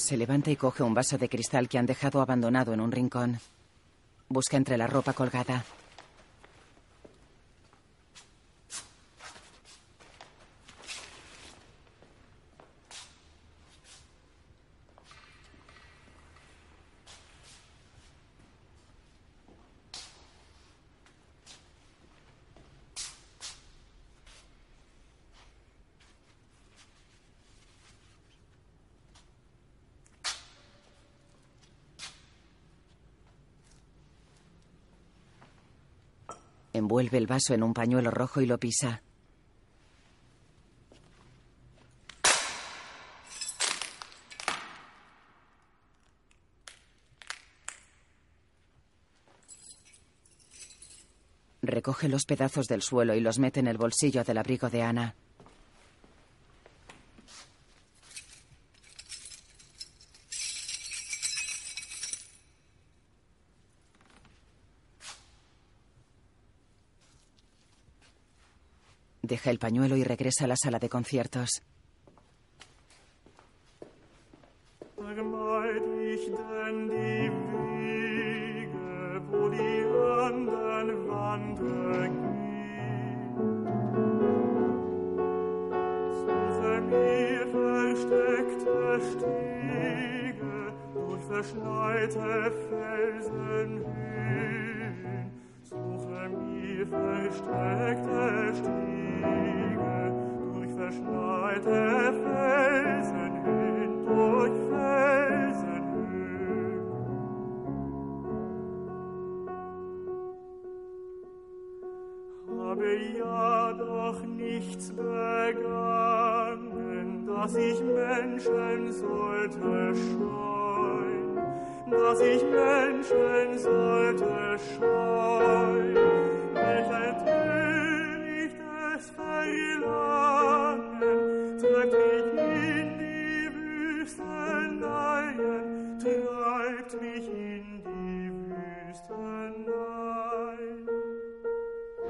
Se levanta y coge un vaso de cristal que han dejado abandonado en un rincón. Busca entre la ropa colgada. Envuelve el vaso en un pañuelo rojo y lo pisa. Recoge los pedazos del suelo y los mete en el bolsillo del abrigo de Ana. Deja el pañuelo y regresa a la sala de conciertos. Durch verschneite. Suche mir versteckte Stege durch verschneite Felsenhöhen, durch Felsenhöhen. Habe ja doch nichts begangen, dass ich Menschen sollte scheuen, dass ich Menschen sollte scheuen. Welcher törichtes Verlangen treibt mich in die Wüsteneien, treibt mich in die Wüsteneien.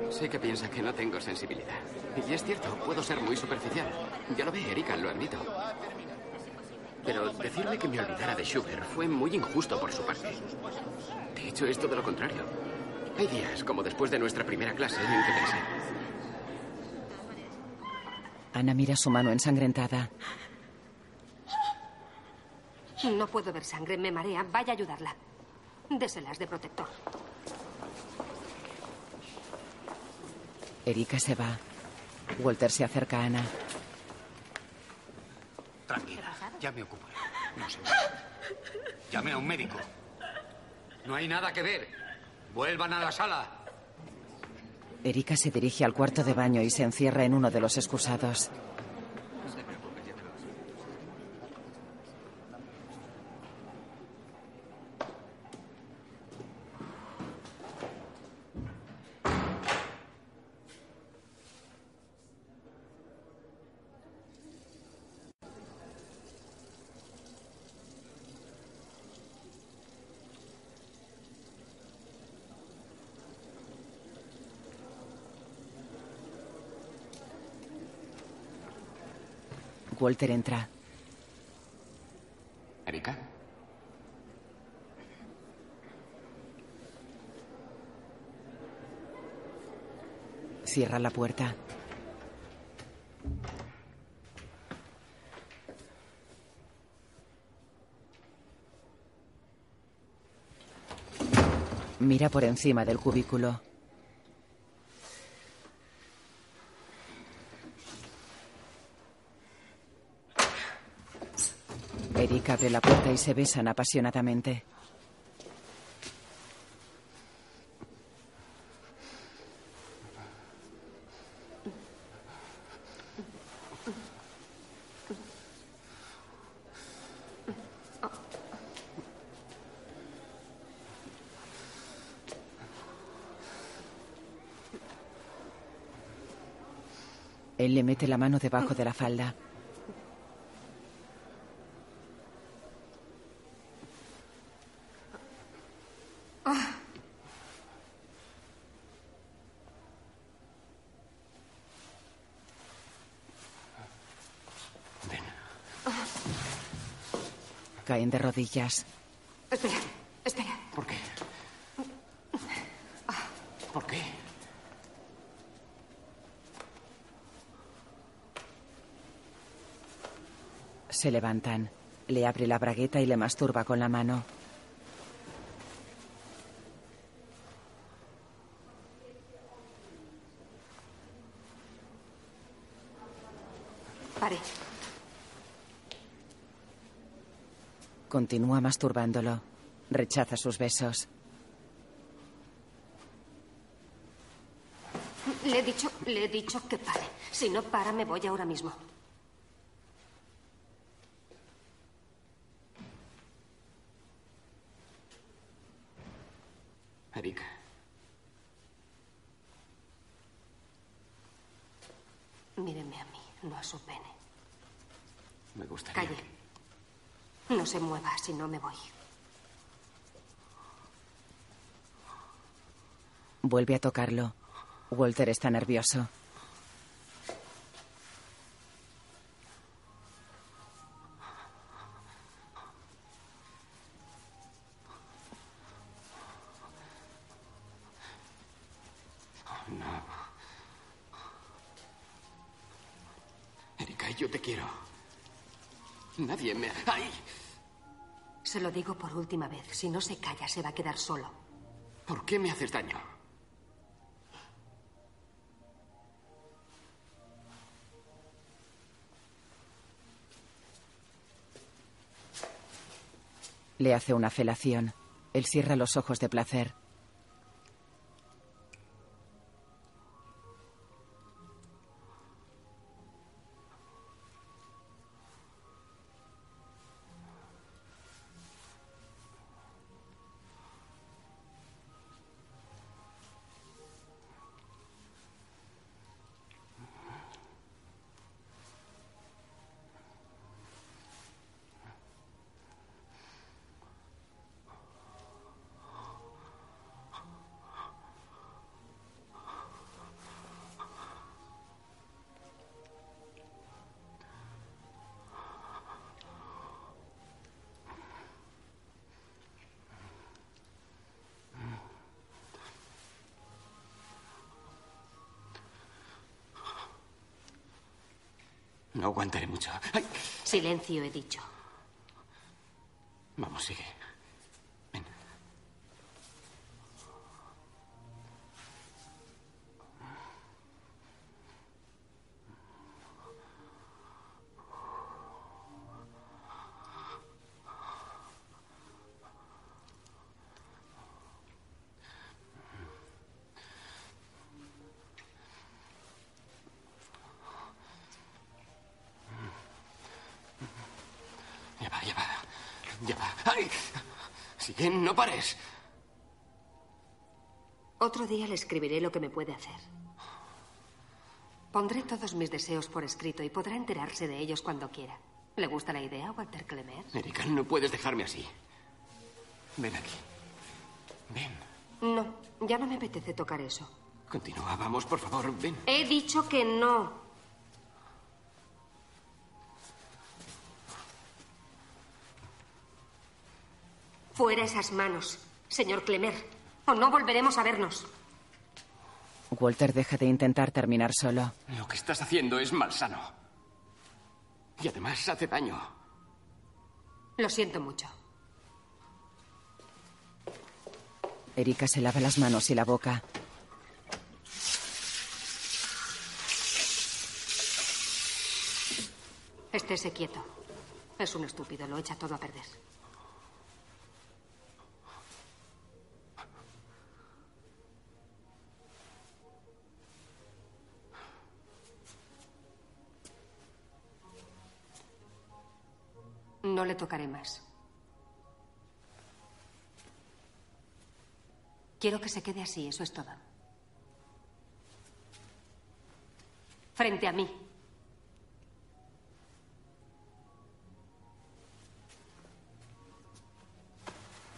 Sé que piensa que no tengo sensibilidad. Y es cierto, puedo ser muy superficial. Ya lo ve, Erika, lo admito. Pero decirme que me olvidara de Schubert fue muy injusto por su parte. De hecho, es todo lo contrario. Hay días, como después de nuestra primera clase, en que pensé, Ana mira su mano ensangrentada. No puedo ver sangre, me marea. Vaya a ayudarla. Déselas de protector. Erika se va. Walter se acerca a Ana. Tranquila, ya me ocuparé. No se Llame a un médico. No hay nada que ver. Vuelvan a la sala. Erika se dirige al cuarto de baño y se encierra en uno de los excusados. Walter entra. ¿Erika? Cierra la puerta. Mira por encima del cubículo. Abre la puerta y se besan apasionadamente. Él le mete la mano debajo de la falda. Caen de rodillas. Espera, espera. ¿Por qué? ¿Por qué? Se levantan. Le abre la bragueta y le masturba con la mano. Pare. Continúa masturbándolo. Rechaza sus besos. Le he dicho, le he dicho que pare. Si no para, me voy ahora mismo. Erika. Míreme a mí, no a su pene. Me gustaría. Calle. Se mueva, si no me voy. Vuelve a tocarlo. Walter está nervioso. Por última vez. Si no se calla, se va a quedar solo. ¿Por qué me haces daño? Le hace una felación. Él cierra los ojos de placer. No aguantaré mucho. Ay, Silencio, he dicho. vamos, sigue. Ya va, ya va. Ya va. ¡Ay! No pares. Otro día le escribiré lo que me puede hacer. Pondré todos mis deseos por escrito y podrá enterarse de ellos cuando quiera. ¿Le gusta la idea, Walter Clemer? Erika, no puedes dejarme así. Ven aquí. Ven. No, ya no me apetece tocar eso. Continúa, vamos, por favor, ven. He dicho que no. Fuera esas manos, señor Clemer, o no volveremos a vernos. Walter deja de intentar terminar solo. Lo que estás haciendo es malsano. Y además hace daño. Lo siento mucho. Erika se lava las manos y la boca. Estése quieto. Es un estúpido, lo echa todo a perder. No le tocaré más. Quiero que se quede así, eso es todo. Frente a mí.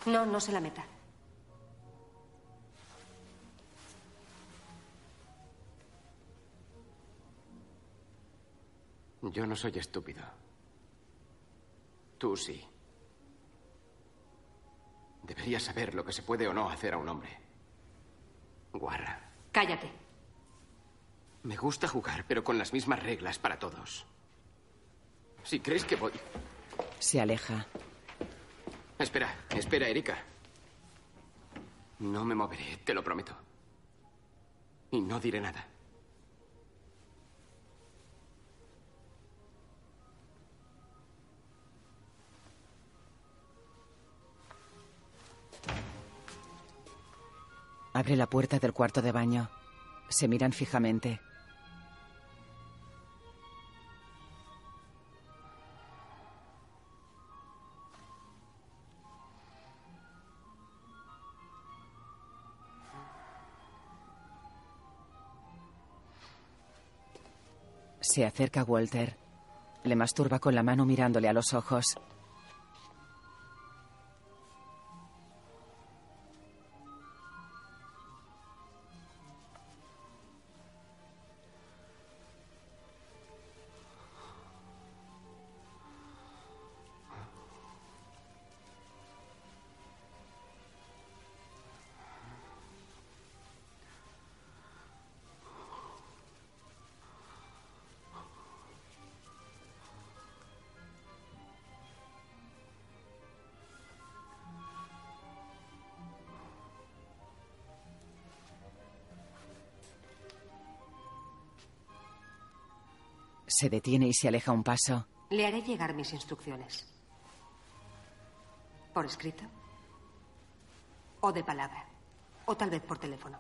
No, no se la meta. Yo no soy estúpido. Tú sí. Deberías saber lo que se puede o no hacer a un hombre. Guarra. Cállate. Me gusta jugar, pero con las mismas reglas para todos. Si crees que voy... Se aleja. Espera, espera, Erika. No me moveré, te lo prometo. Y no diré nada. Abre la puerta del cuarto de baño. Se miran fijamente. Se acerca Walter. Le masturba con la mano mirándole a los ojos. Se detiene y se aleja un paso. Le haré llegar mis instrucciones. ¿Por escrito? ¿O de palabra? ¿O tal vez por teléfono?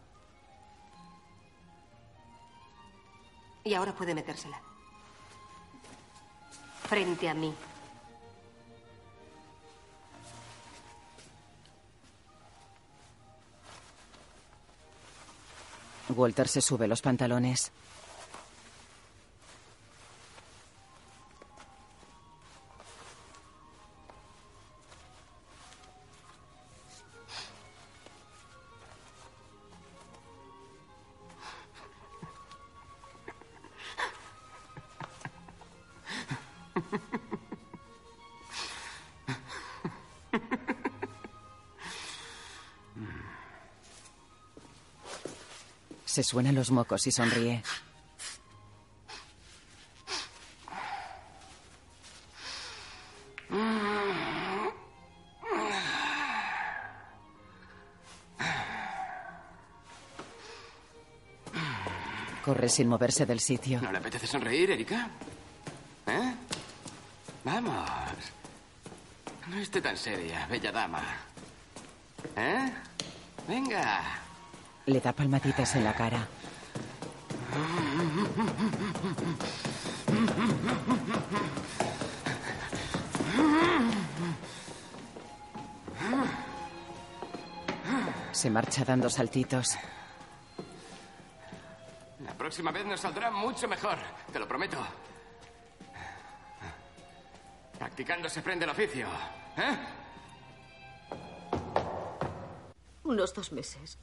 Y ahora puede metérsela. Frente a mí. Walter se sube los pantalones. suena los mocos y sonríe. Corre sin moverse del sitio. ¿No le apetece sonreír, Erika? ¿Eh? Vamos. No esté tan seria, bella dama. ¿Eh? Venga. Le da palmaditas en la cara. Se marcha dando saltitos. La próxima vez nos saldrá mucho mejor, te lo prometo. Practicando se aprende el oficio. ¿Eh? Unos dos meses.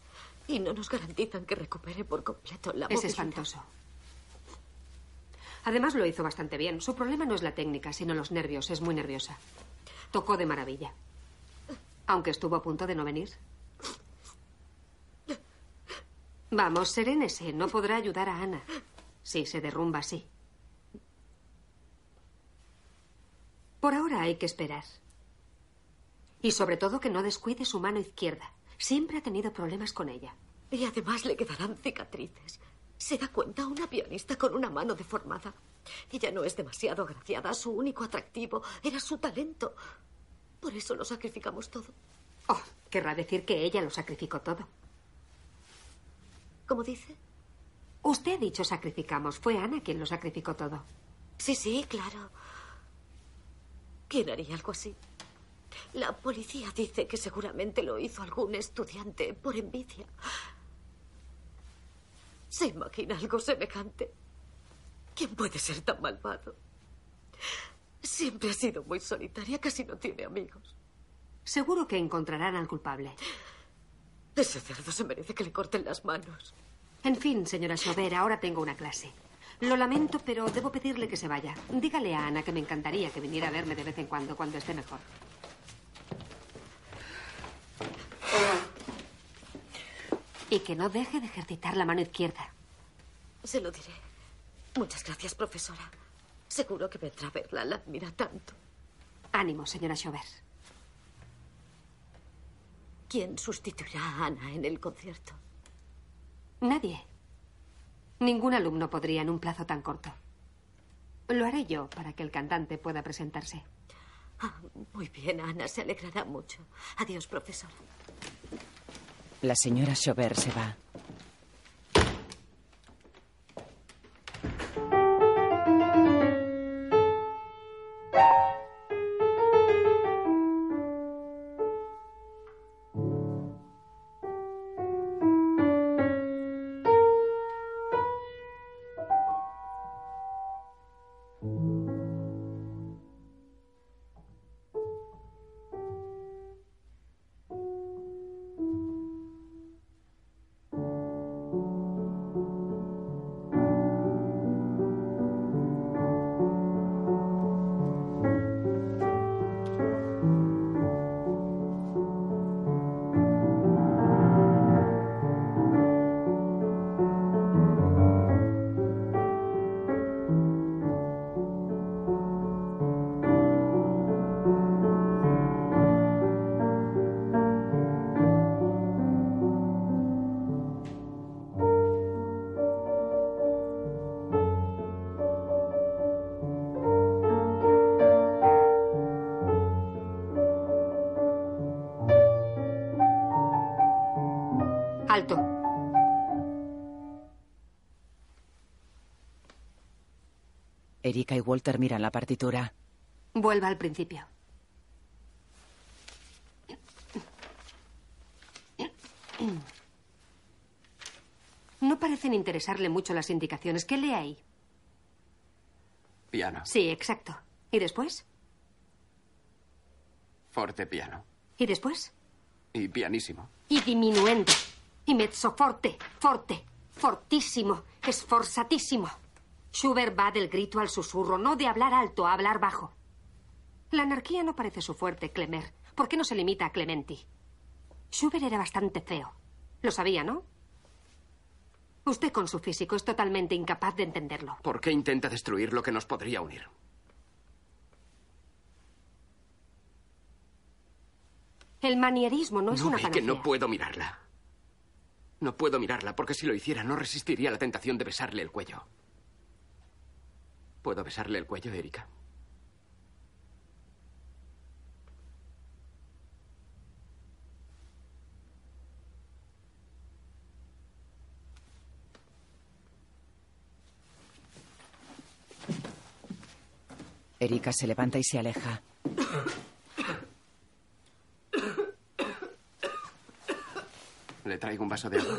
Y no nos garantizan que recupere por completo la Es movilidad. espantoso. Además lo hizo bastante bien. Su problema no es la técnica, sino los nervios. Es muy nerviosa. Tocó de maravilla. Aunque estuvo a punto de no venir. Vamos, serénese. No podrá ayudar a Ana. Si se derrumba así. Por ahora hay que esperar. Y sobre todo que no descuide su mano izquierda. Siempre ha tenido problemas con ella. Y además le quedarán cicatrices. ¿Se da cuenta? Una pianista con una mano deformada. Ella no es demasiado agraciada. Su único atractivo era su talento. Por eso lo sacrificamos todo. Oh, querrá decir que ella lo sacrificó todo. ¿Cómo dice? Usted ha dicho sacrificamos. Fue Ana quien lo sacrificó todo. Sí, sí, claro. ¿Quién haría algo así? La policía dice que seguramente lo hizo algún estudiante por envidia. ¿Se imagina algo semejante? ¿Quién puede ser tan malvado? Siempre ha sido muy solitaria, casi no tiene amigos. Seguro que encontrarán al culpable. Ese cerdo se merece que le corten las manos. En fin, señora Chauvert, ahora tengo una clase. Lo lamento, pero debo pedirle que se vaya. Dígale a Ana que me encantaría que viniera a verme de vez en cuando, cuando esté mejor. Y que no deje de ejercitar la mano izquierda. Se lo diré. Muchas gracias, profesora. Seguro que vendrá a verla. La admira tanto. Ánimo, señora Chauvert. ¿Quién sustituirá a Ana en el concierto? Nadie. Ningún alumno podría en un plazo tan corto. Lo haré yo para que el cantante pueda presentarse. Ah, muy bien, Ana. Se alegrará mucho. Adiós, profesora. La señora Chauvert se va. Erika y Walter miran la partitura. Vuelva al principio. No parecen interesarle mucho las indicaciones. ¿Qué lee ahí? Piano. Sí, exacto. ¿Y después? Forte piano. ¿Y después? Y pianísimo. Y diminuendo. Y mezzo forte, forte, fortísimo, esforzatissimo. Schubert va del grito al susurro, no de hablar alto a hablar bajo. La anarquía no parece su fuerte, Clemer. ¿Por qué no se limita a Clementi? Schubert era bastante feo. Lo sabía, ¿no? Usted con su físico es totalmente incapaz de entenderlo. ¿Por qué intenta destruir lo que nos podría unir? El manierismo no es no una ve panacea. que no puedo mirarla. No puedo mirarla porque si lo hiciera no resistiría la tentación de besarle el cuello. ¿Puedo besarle el cuello, Erika? Erika se levanta y se aleja. Le traigo un vaso de agua.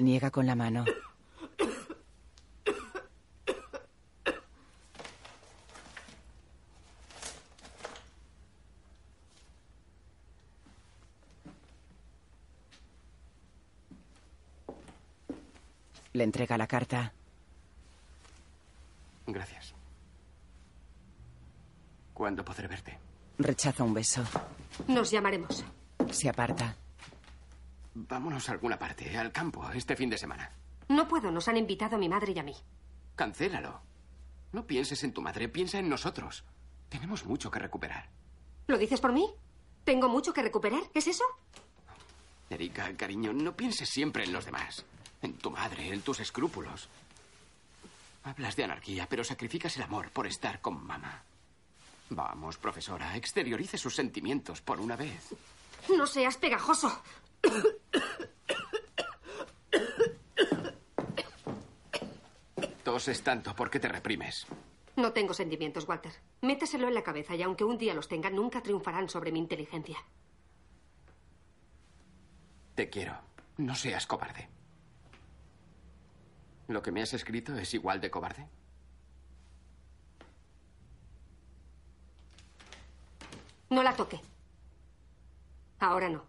Niega con la mano. Le entrega la carta. Gracias. ¿Cuándo podré verte? Rechaza un beso. Nos llamaremos. Se aparta. Vámonos a alguna parte, al campo, este fin de semana. No puedo, nos han invitado mi madre y a mí. Cancélalo. No pienses en tu madre, piensa en nosotros. Tenemos mucho que recuperar. ¿Lo dices por mí? ¿Tengo mucho que recuperar? ¿Es eso? Erika, cariño, no pienses siempre en los demás. En tu madre, en tus escrúpulos. Hablas de anarquía, pero sacrificas el amor por estar con mamá. Vamos, profesora, exteriorice sus sentimientos por una vez. No seas pegajoso. Toses tanto, ¿por qué te reprimes? No tengo sentimientos, Walter. Méteselo en la cabeza y aunque un día los tenga, nunca triunfarán sobre mi inteligencia. Te quiero. No seas cobarde. ¿Lo que me has escrito es igual de cobarde? No la toque. Ahora no.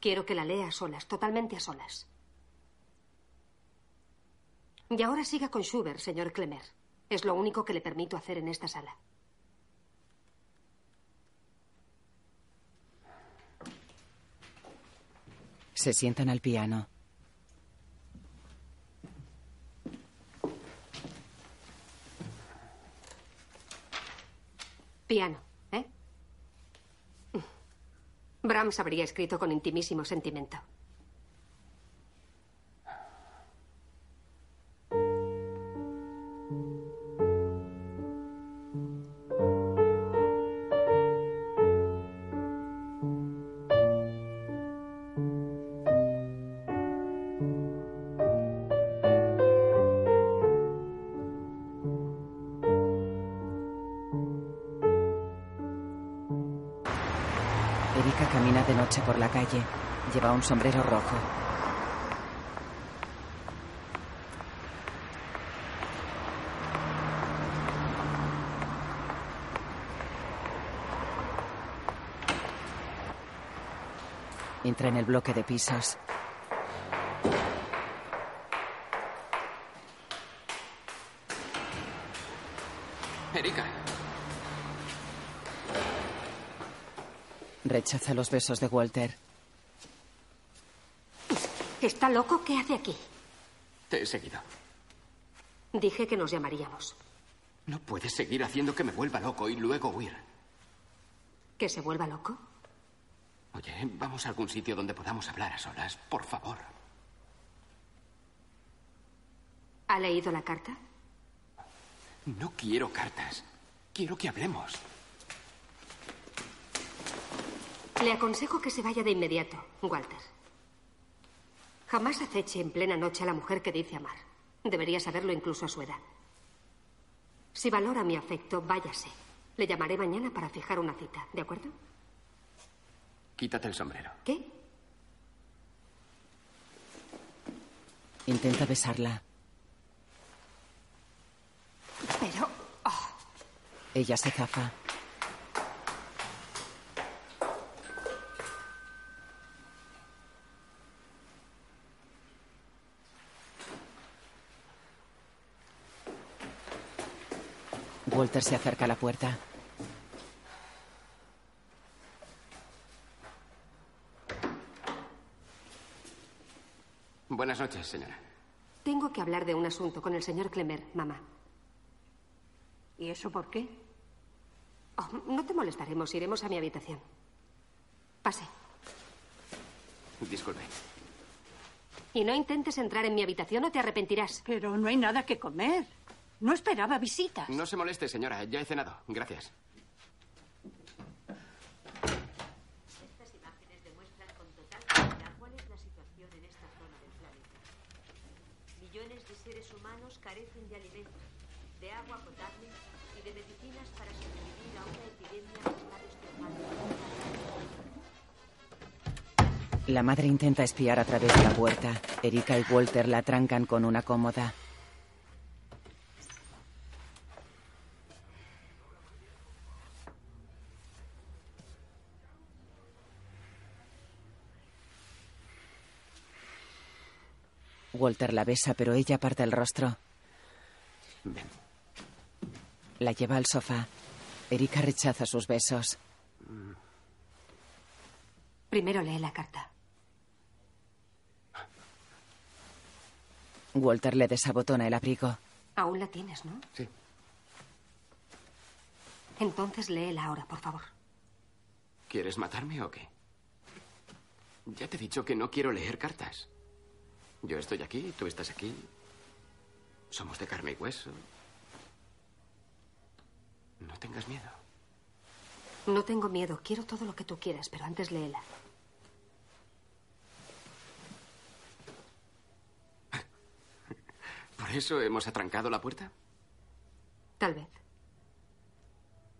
Quiero que la lea a solas, totalmente a solas. Y ahora siga con Schubert, señor Clemer. Es lo único que le permito hacer en esta sala. Se sientan al piano. Piano, ¿eh? Brahms habría escrito con intimísimo sentimiento. Por la calle. Lleva un sombrero rojo. Entra en el bloque de pisos. Erika. Rechaza los besos de Walter. ¿Está loco? ¿Qué hace aquí? Te he seguido. Dije que nos llamaríamos. No puedes seguir haciendo que me vuelva loco y luego huir. ¿Que se vuelva loco? Oye, vamos a algún sitio donde podamos hablar a solas, por favor. ¿Ha leído la carta? No quiero cartas. Quiero que hablemos. Le aconsejo que se vaya de inmediato, Walter. Jamás aceche en plena noche a la mujer que dice amar. Debería saberlo incluso a su edad. Si valora mi afecto, váyase. Le llamaré mañana para fijar una cita, ¿de acuerdo? Quítate el sombrero. ¿Qué? Intenta besarla. Pero... oh, Ella se zafa. Walter se acerca a la puerta. Buenas noches, señora. Tengo que hablar de un asunto con el señor Clemer, mamá. ¿Y eso por qué? Oh, no te molestaremos, iremos a mi habitación. Pase. Disculpe. Y no intentes entrar en mi habitación o te arrepentirás. Pero no hay nada que comer. No esperaba visitas. No se moleste, señora. Ya he cenado. Gracias. Estas imágenes demuestran con total claridad cuál es la situación en esta zona del planeta. Millones de seres humanos carecen de alimentos, de agua potable y de medicinas para sobrevivir a una epidemia que está destrozando. La madre intenta espiar a través de la puerta. Erika y Walter la trancan con una cómoda. Walter la besa, pero ella aparta el rostro. Ven. La lleva al sofá. Erika rechaza sus besos. Primero lee la carta. Walter le desabotona el abrigo. Aún la tienes, ¿no? Sí. Entonces léela ahora, por favor. ¿Quieres matarme o qué? Ya te he dicho que no quiero leer cartas. Yo estoy aquí, tú estás aquí. Somos de carne y hueso. No tengas miedo. No tengo miedo. Quiero todo lo que tú quieras, pero antes léela. ¿Por eso hemos atrancado la puerta? Tal vez.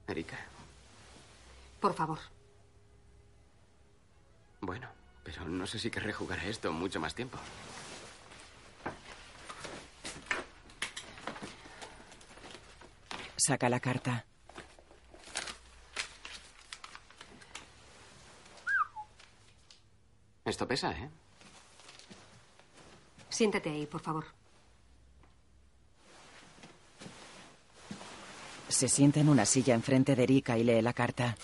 Erika. Por favor. Bueno, pero no sé si querré jugar a esto mucho más tiempo. Saca la carta. Esto pesa, ¿eh? Siéntate ahí, por favor. Se sienta en una silla enfrente de Erika y lee la carta.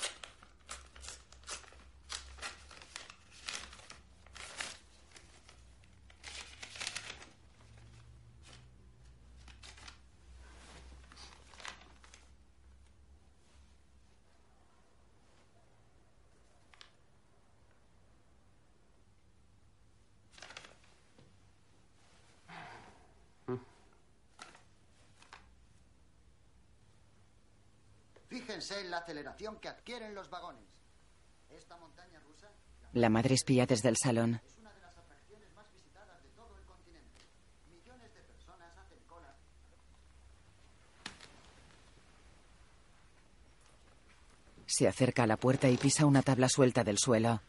Aceleración que adquieren los vagones. Esta montaña rusa La madre espía desde el salón. es una de las atracciones más visitadas de todo el continente. Millones de personas hacen cola. Se acerca a la puerta y pisa una tabla suelta del suelo.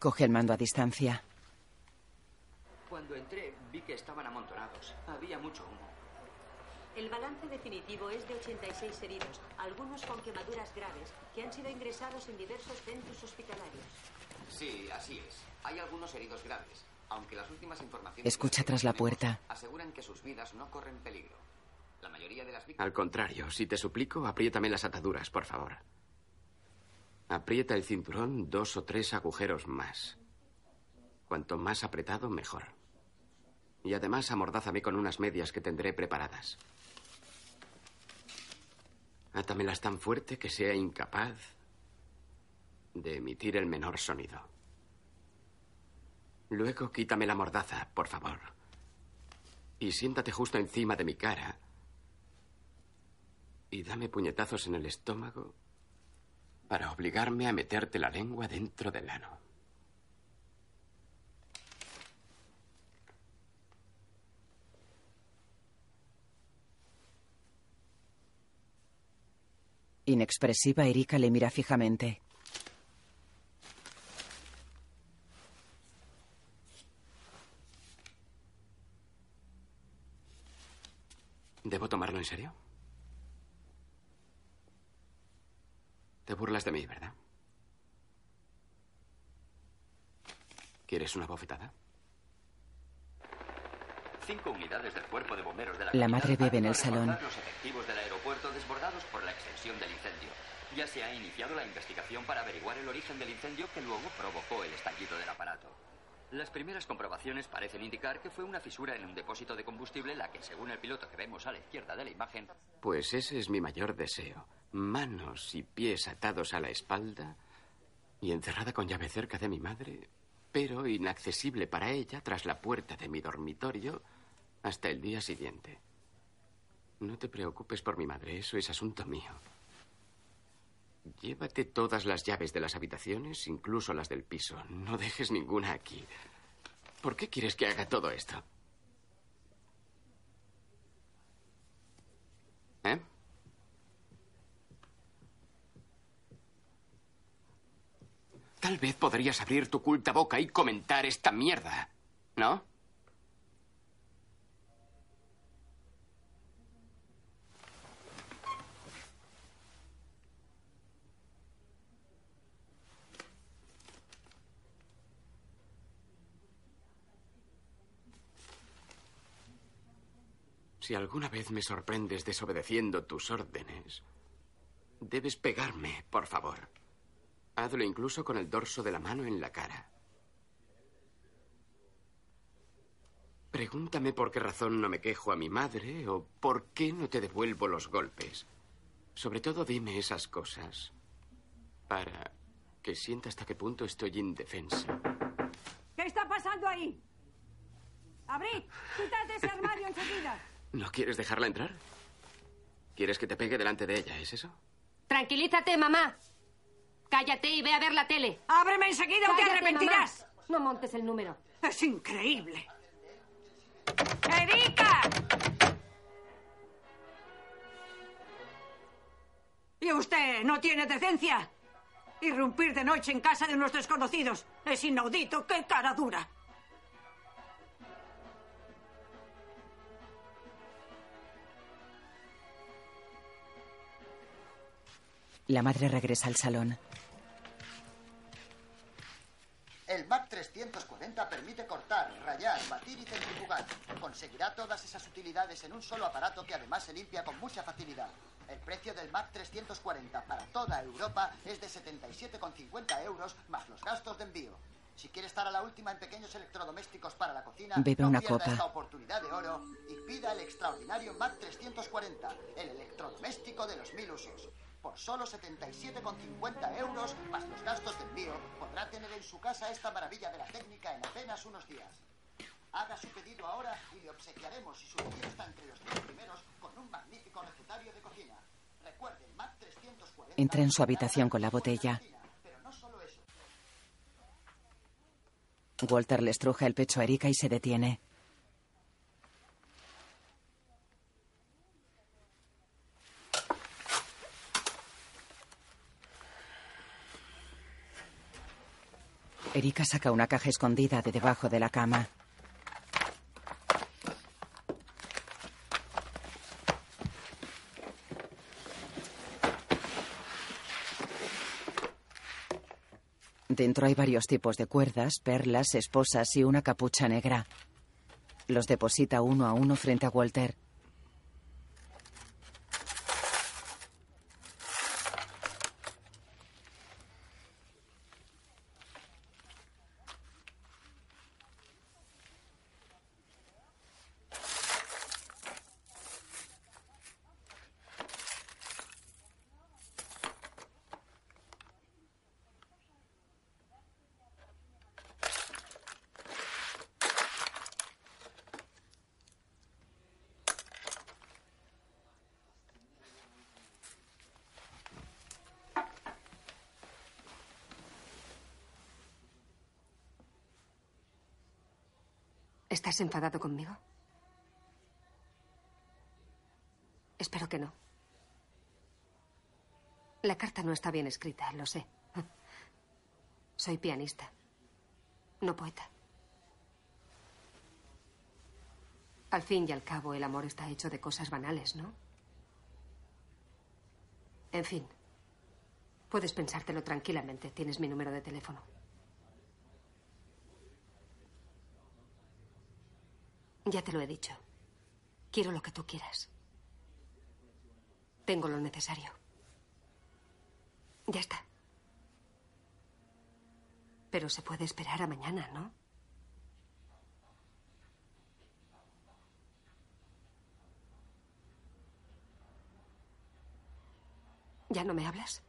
Coge el mando a distancia. Cuando entré, vi que estaban amontonados. Había mucho humo. El balance definitivo es de 86 heridos, algunos con quemaduras graves, que han sido ingresados en diversos centros hospitalarios. Sí, así es. Hay algunos heridos graves, aunque las últimas informaciones Escucha tras la puerta. aseguran que sus vidas no corren peligro. La mayoría de las víctimas Al contrario, si te suplico, apriétame las ataduras, por favor. Aprieta el cinturón dos o tres agujeros más. Cuanto más apretado, mejor. Y además amordázame con unas medias que tendré preparadas. Átamelas tan fuerte que sea incapaz de emitir el menor sonido. Luego quítame la mordaza, por favor. Y siéntate justo encima de mi cara. Y dame puñetazos en el estómago para obligarme a meterte la lengua dentro del ano. Inexpresiva, Erika le mira fijamente. ¿Debo tomarlo en serio? Te burlas de mí, ¿verdad? ¿Quieres una bofetada? Cinco unidades del cuerpo de bomberos de la, La madre bebe en el salón. los efectivos del aeropuerto desbordados por la extensión del incendio. Ya se ha iniciado la investigación para averiguar el origen del incendio que luego provocó el estallido del aparato. Las primeras comprobaciones parecen indicar que fue una fisura en un depósito de combustible la que, según el piloto que vemos a la izquierda de la imagen, Pues ese es mi mayor deseo. Manos y pies atados a la espalda y encerrada con llave cerca de mi madre, pero inaccesible para ella tras la puerta de mi dormitorio hasta el día siguiente. No te preocupes por mi madre, eso es asunto mío. Llévate todas las llaves de las habitaciones, incluso las del piso. No dejes ninguna aquí. ¿Por qué quieres que haga todo esto? ¿Eh? Tal vez podrías abrir tu culta boca y comentar esta mierda, ¿no? Si alguna vez me sorprendes desobedeciendo tus órdenes, debes pegarme, por favor. Hazlo incluso con el dorso de la mano en la cara. Pregúntame por qué razón no me quejo a mi madre o por qué no te devuelvo los golpes. Sobre todo dime esas cosas para que sienta hasta qué punto estoy indefensa. ¿Qué está pasando ahí? Abrid, quítate ese armario enseguida. ¿No quieres dejarla entrar? ¿Quieres que te pegue delante de ella, es eso? Tranquilízate, mamá. Cállate y ve a ver la tele. Ábreme enseguida o te arrepentirás. mamá. No montes el número. Es increíble. ¡Erika! ¿Y usted no tiene decencia? Irrumpir de noche en casa de unos desconocidos. Es inaudito. ¡Qué cara dura! La madre regresa al salón. El Mac 340 permite cortar, rayar, batir y centrifugar. Conseguirá todas esas utilidades en un solo aparato que además se limpia con mucha facilidad. El precio del Mac 340 para toda Europa es de 77,50 euros más los gastos de envío. Si quiere estar a la última en pequeños electrodomésticos para la cocina, Bebe no una pierda copa. esta oportunidad de oro y pida el extraordinario Mac 340, el electrodoméstico de los mil usos. Por solo 77,50 euros más los gastos de envío, podrá tener en su casa esta maravilla de la técnica en apenas unos días. Haga su pedido ahora y le obsequiaremos, si su pedido está entre los 10 primeros, con un magnífico recetario de cocina. Recuerde, Mac 340. Entra en su habitación con la botella. Pero no solo eso. Walter le estruja el pecho a Erika y se detiene. Erika saca una caja escondida de debajo de la cama. Dentro hay varios tipos de cuerdas, perlas, esposas y una capucha negra. Los deposita uno a uno frente a Walter. ¿Estás enfadado conmigo? Espero que no. La carta no está bien escrita, lo sé. Soy pianista, no poeta. Al fin y al cabo, el amor está hecho de cosas banales, ¿no? En fin, puedes pensártelo tranquilamente. Tienes mi número de teléfono. Ya te lo he dicho. Quiero lo que tú quieras. Tengo lo necesario. Ya está. Pero se puede esperar a mañana, ¿no? ¿Ya no me hablas?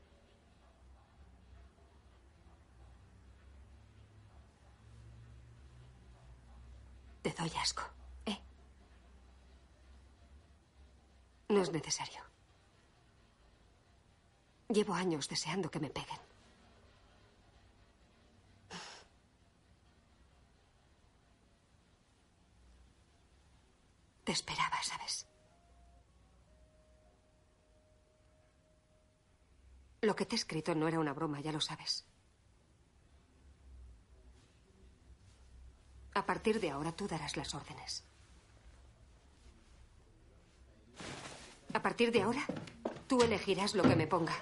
Te doy asco. No es necesario. Llevo años deseando que me peguen. Te esperaba, ¿sabes? Lo que te he escrito no era una broma, ya lo sabes. A partir de ahora tú darás las órdenes. A partir de ahora, tú elegirás lo que me ponga.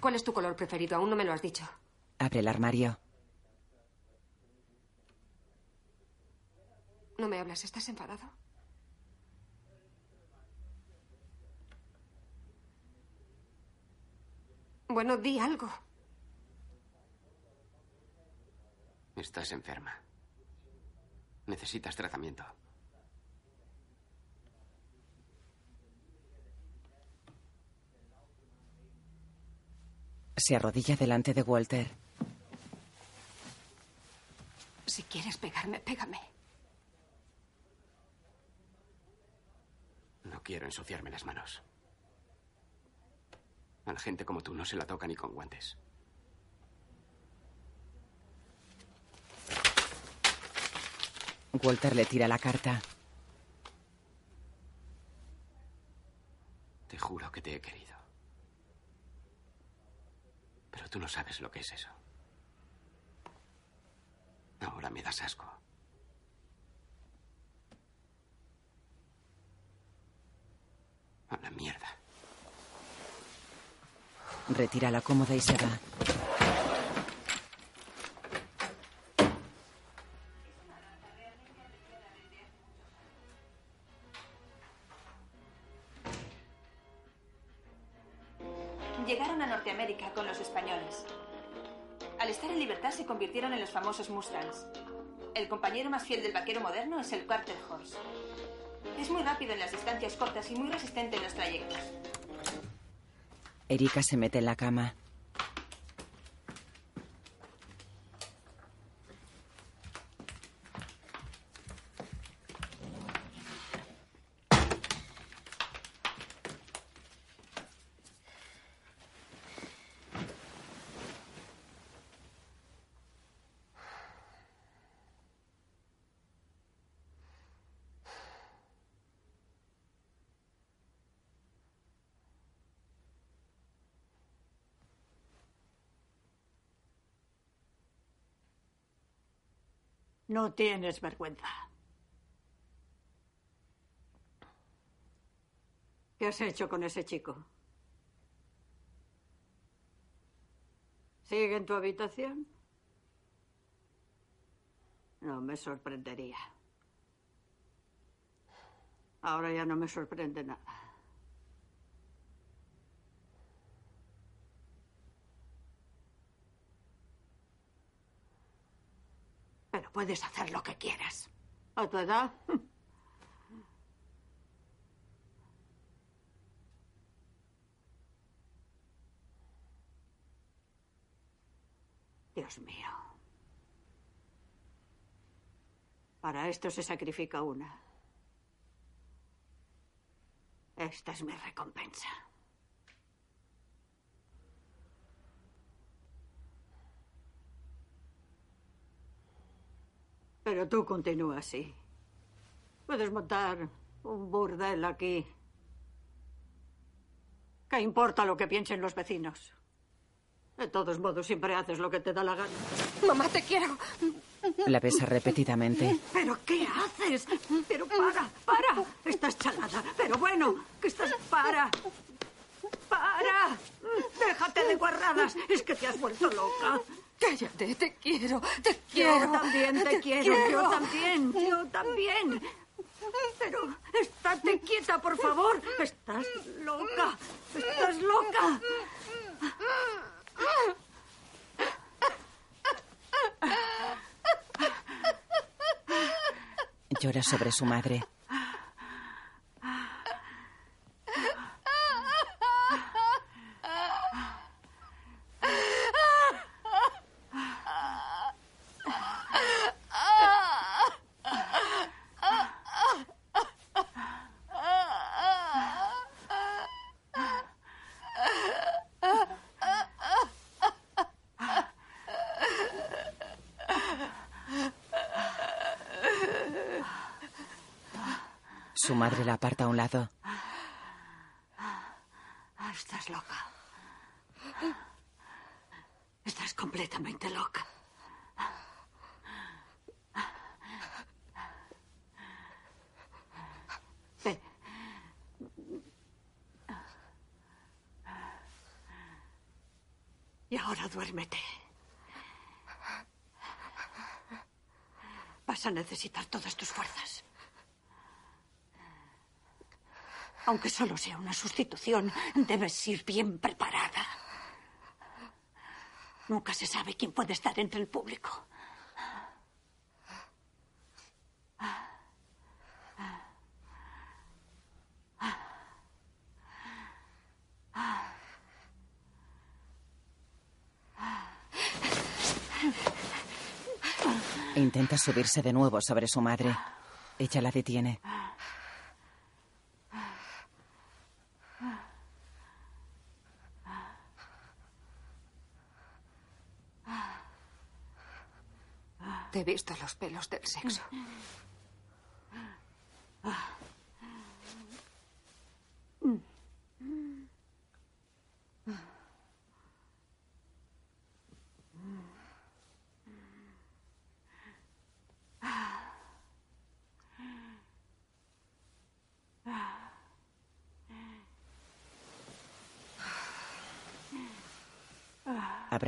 ¿Cuál es tu color preferido? Aún no me lo has dicho. Abre el armario. No me hablas, ¿estás enfadado? Bueno, di algo. Estás enferma. Necesitas tratamiento. Se arrodilla delante de Walter. Si quieres pegarme, pégame. No quiero ensuciarme las manos. A la gente como tú no se la toca ni con guantes. Walter le tira la carta. Te juro que te he querido. Pero tú no sabes lo que es eso. Ahora me das asco. A la mierda. Retira la cómoda y se va. Convirtieron en los famosos Mustangs. El compañero más fiel del vaquero moderno es el Quarter Horse. Es muy rápido en las distancias cortas y muy resistente en los trayectos. Erika se mete en la cama. No tienes vergüenza. ¿Qué has hecho con ese chico? ¿Sigue en tu habitación? No me sorprendería. Ahora ya no me sorprende nada. Pero puedes hacer lo que quieras. ¿A tu edad? Dios mío. Para esto se sacrifica una. Esta es mi recompensa. Pero tú continúa así. Puedes montar un burdel aquí. ¿Qué importa lo que piensen los vecinos? De todos modos, siempre haces lo que te da la gana. Mamá, te quiero. La besa repetidamente. ¿Pero qué haces? Pero para, para. Estás chalada. Pero bueno, que estás... Para. Para. Déjate de guarradas. Es que te has vuelto loca. Cállate, te quiero, te Yo quiero. también te, quiero, yo también, yo también. Pero estate quieta, por favor. Estás loca, estás loca. Llora sobre su madre. Su madre la aparta a un lado. Ah, Estás loca. Estás completamente loca. Ven. Y ahora duérmete. Vas a necesitar todas tus fuerzas. Aunque solo sea una sustitución, debes ir bien preparada. Nunca se sabe quién puede estar entre el público. Intenta subirse de nuevo sobre su madre. Ella la detiene. Te he visto los pelos del sexo.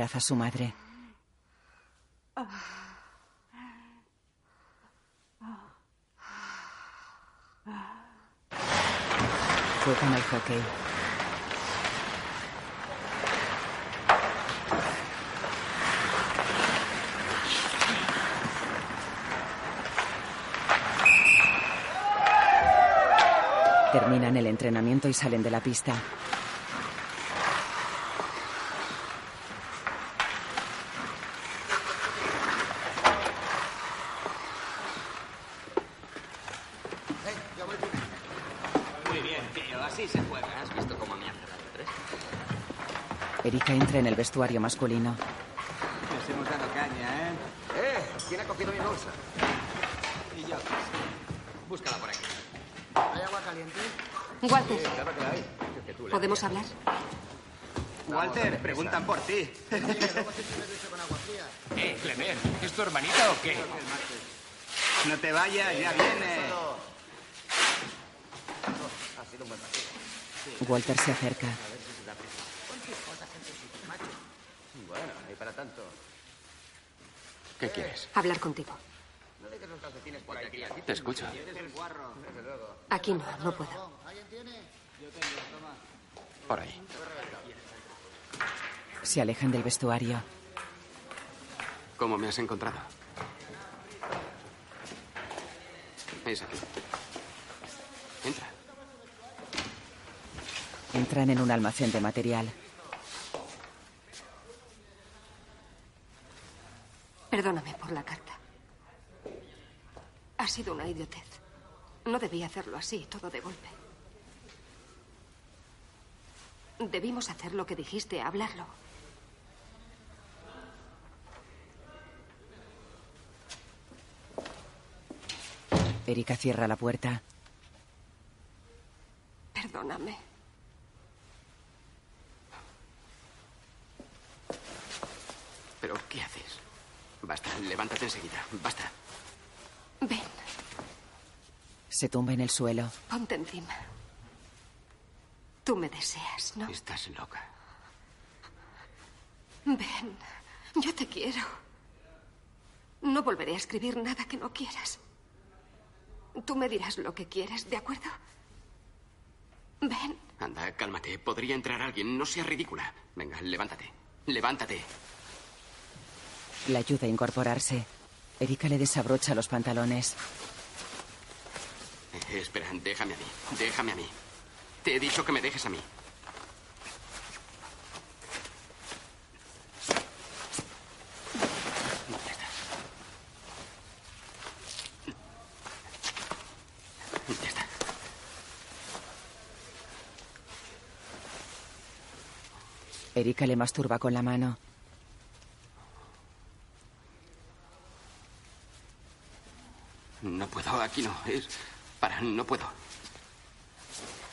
Abraza a su madre. Juegan al hockey. Terminan el entrenamiento y salen de la pista. Muy bien, tío, así se juega. ¿Has visto cómo me ha cerrado tres? En el vestuario masculino. Nos hemos dado caña, ¿eh? ¡Eh! ¿Quién ha cogido mi bolsa? Y yo. Búscala por aquí. ¿Hay agua caliente? Walter, Sí, claro que hay. Que tú ¿podemos harías. hablar? Walter, preguntan por ti. Eh, Clement, ¿es tu hermanita o qué? No te vayas, ya viene. Walter se acerca. Bueno, y para tanto. ¿Qué quieres? Hablar contigo. No dejes los calcetines por ahí. Te escucho. Aquí no, no puedo. Por ahí. Se alejan del vestuario. ¿Cómo me has encontrado? Es aquí. Entra. Entran en un almacén de material. Perdóname por la carta. Ha sido una idiotez. No debía hacerlo así, todo de golpe. Debimos hacer lo que dijiste, hablarlo. Erika cierra la puerta. Perdóname. ¿Pero qué haces? Basta, levántate enseguida. Basta. Se tumba en el suelo. ponte encima. Tú me deseas, ¿no? Estás loca. Ven, yo te quiero. No volveré a escribir nada que no quieras. Tú me dirás lo que quieres, ¿de acuerdo? Ven, Anda, cálmate. Podría entrar alguien. No seas ridícula. Venga, levántate. Levántate. La ayuda a incorporarse. Erika le desabrocha los pantalones. Eh, espera, déjame a mí. Déjame a mí. Te he dicho que me dejes a mí. Ya está. Ya está. Erika le masturba con la mano. No puedo, aquí no. Es. Para, no puedo.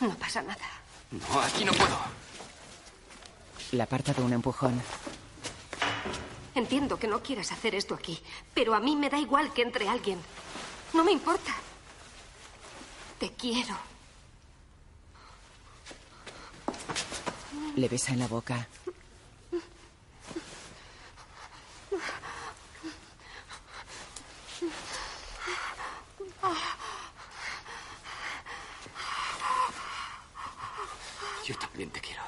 No pasa nada. No, aquí no puedo. La aparta de un empujón. Entiendo que no quieras hacer esto aquí, pero a mí me da igual que entre alguien. No me importa. Te quiero. Le besa en la boca. Yo también te quiero.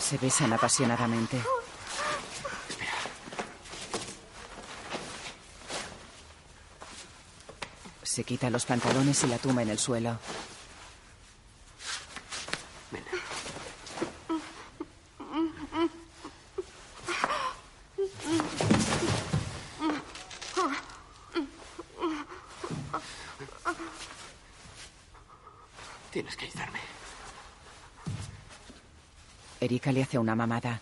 Se besan apasionadamente. Se quita los pantalones y la tumba en el suelo. Tienes que ayudarme. Erika le hace una mamada.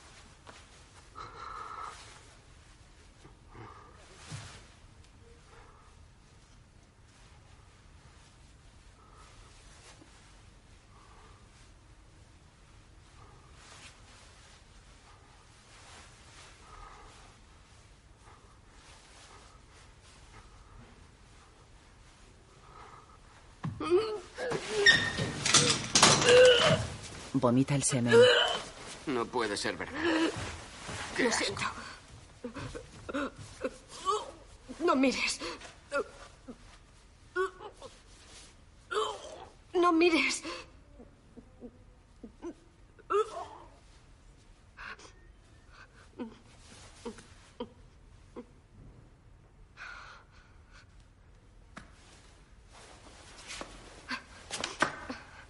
Vomita el semen. No puede ser verdad. Qué Lo asco. siento. No mires. No mires.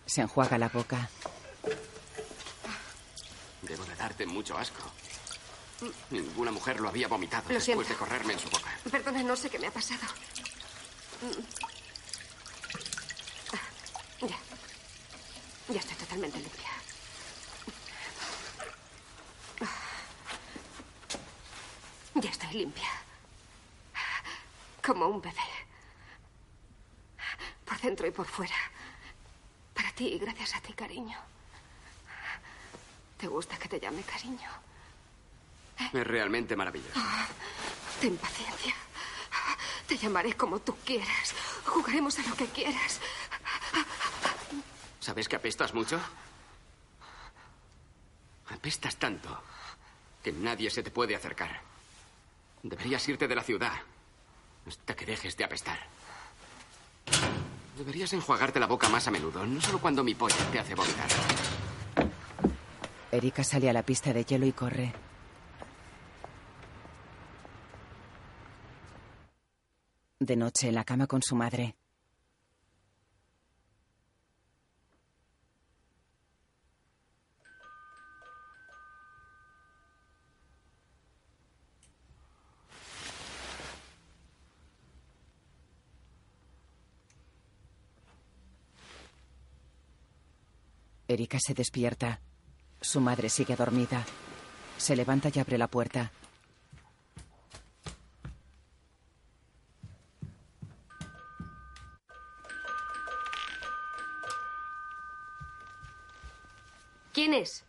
Se enjuaga la boca. Mucho asco. Ninguna mujer lo había vomitado Lo después siento. de correrme en su boca. Perdona, no sé qué me ha pasado. Ya. Ya estoy totalmente limpia. Ya estoy limpia. Como un bebé. Por dentro y por fuera. Para ti y gracias a ti, cariño. ¿Te gusta que te llame cariño? Es realmente maravilloso. Ten paciencia. Te llamaré como tú quieras. Jugaremos a lo que quieras. ¿Sabes que apestas mucho? Apestas tanto que nadie se te puede acercar. Deberías irte de la ciudad hasta que dejes de apestar. Deberías enjuagarte la boca más a menudo, no solo cuando mi polla te hace vomitar. Erika sale a la pista de hielo y corre. De noche en la cama con su madre. Erika se despierta. Su madre sigue dormida. Se levanta y abre la puerta. ¿Quién es?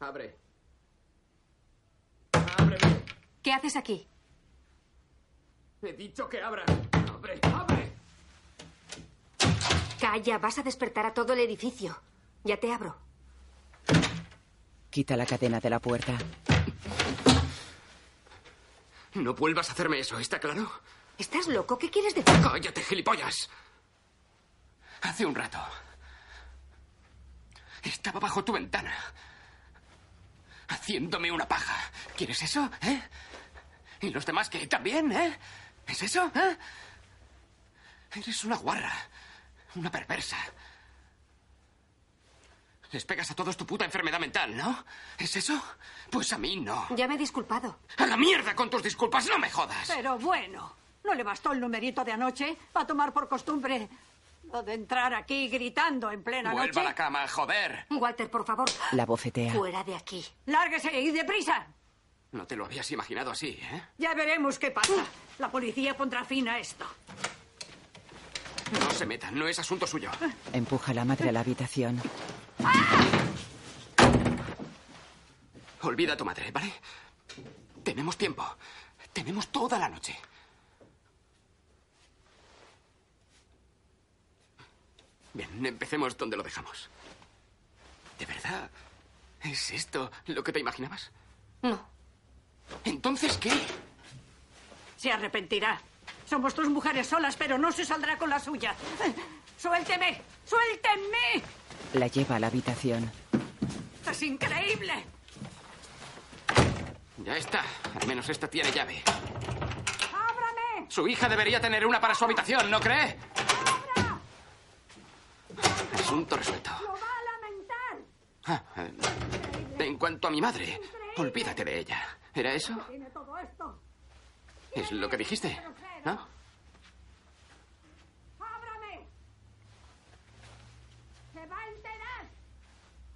Abre. ¿Qué haces aquí? He dicho que abra. Abre, abre. Calla, vas a despertar a todo el edificio. Ya te abro. Quita la cadena de la puerta. No vuelvas a hacerme eso, ¿está claro? ¿Estás loco? ¿Qué quieres decir? Cállate, gilipollas. Hace un rato. Estaba bajo tu ventana. Haciéndome una paja. ¿Quieres eso? ¿Eh? ¿Y los demás qué? ¿También? ¿Eh? ¿Es eso? ¿Eh? Eres una guarra. Una perversa. Les pegas a todos tu puta enfermedad mental, ¿no? ¿Es eso? Pues a mí no. Ya me he disculpado. A la mierda con tus disculpas, no me jodas. Pero bueno, ¿no le bastó el numerito de anoche para tomar por costumbre lo de entrar aquí gritando en plena Vuelva noche? a la cama, joder. Walter, por favor. La bofetea. Fuera de aquí. Lárguese y deprisa. No te lo habías imaginado así, ¿eh? Ya veremos qué pasa. La policía pondrá fin a esto. se meta, no es asunto suyo. Empuja a la madre a la habitación. Olvida a tu madre, ¿vale? Tenemos tiempo. Tenemos toda la noche. Bien, empecemos donde lo dejamos. ¿De verdad? ¿Es esto lo que te imaginabas? No. ¿Entonces qué? Se arrepentirá. Somos dos mujeres solas, pero no se saldrá con la suya. ¡Suélteme! ¡Suéltenme! La lleva a la habitación. ¡Es increíble! Ya está. Al menos esta tiene llave. ¡Ábrame! Su hija debería tener una para su habitación, ¿no cree? Asunto resuelto. ¡Lo va a lamentar! Ah, eh, en cuanto a mi madre, olvídate de ella. ¿Era eso? Tiene todo esto. Es lo que dijiste, ¿no? ¡Ábrame! ¡Se va a enterar!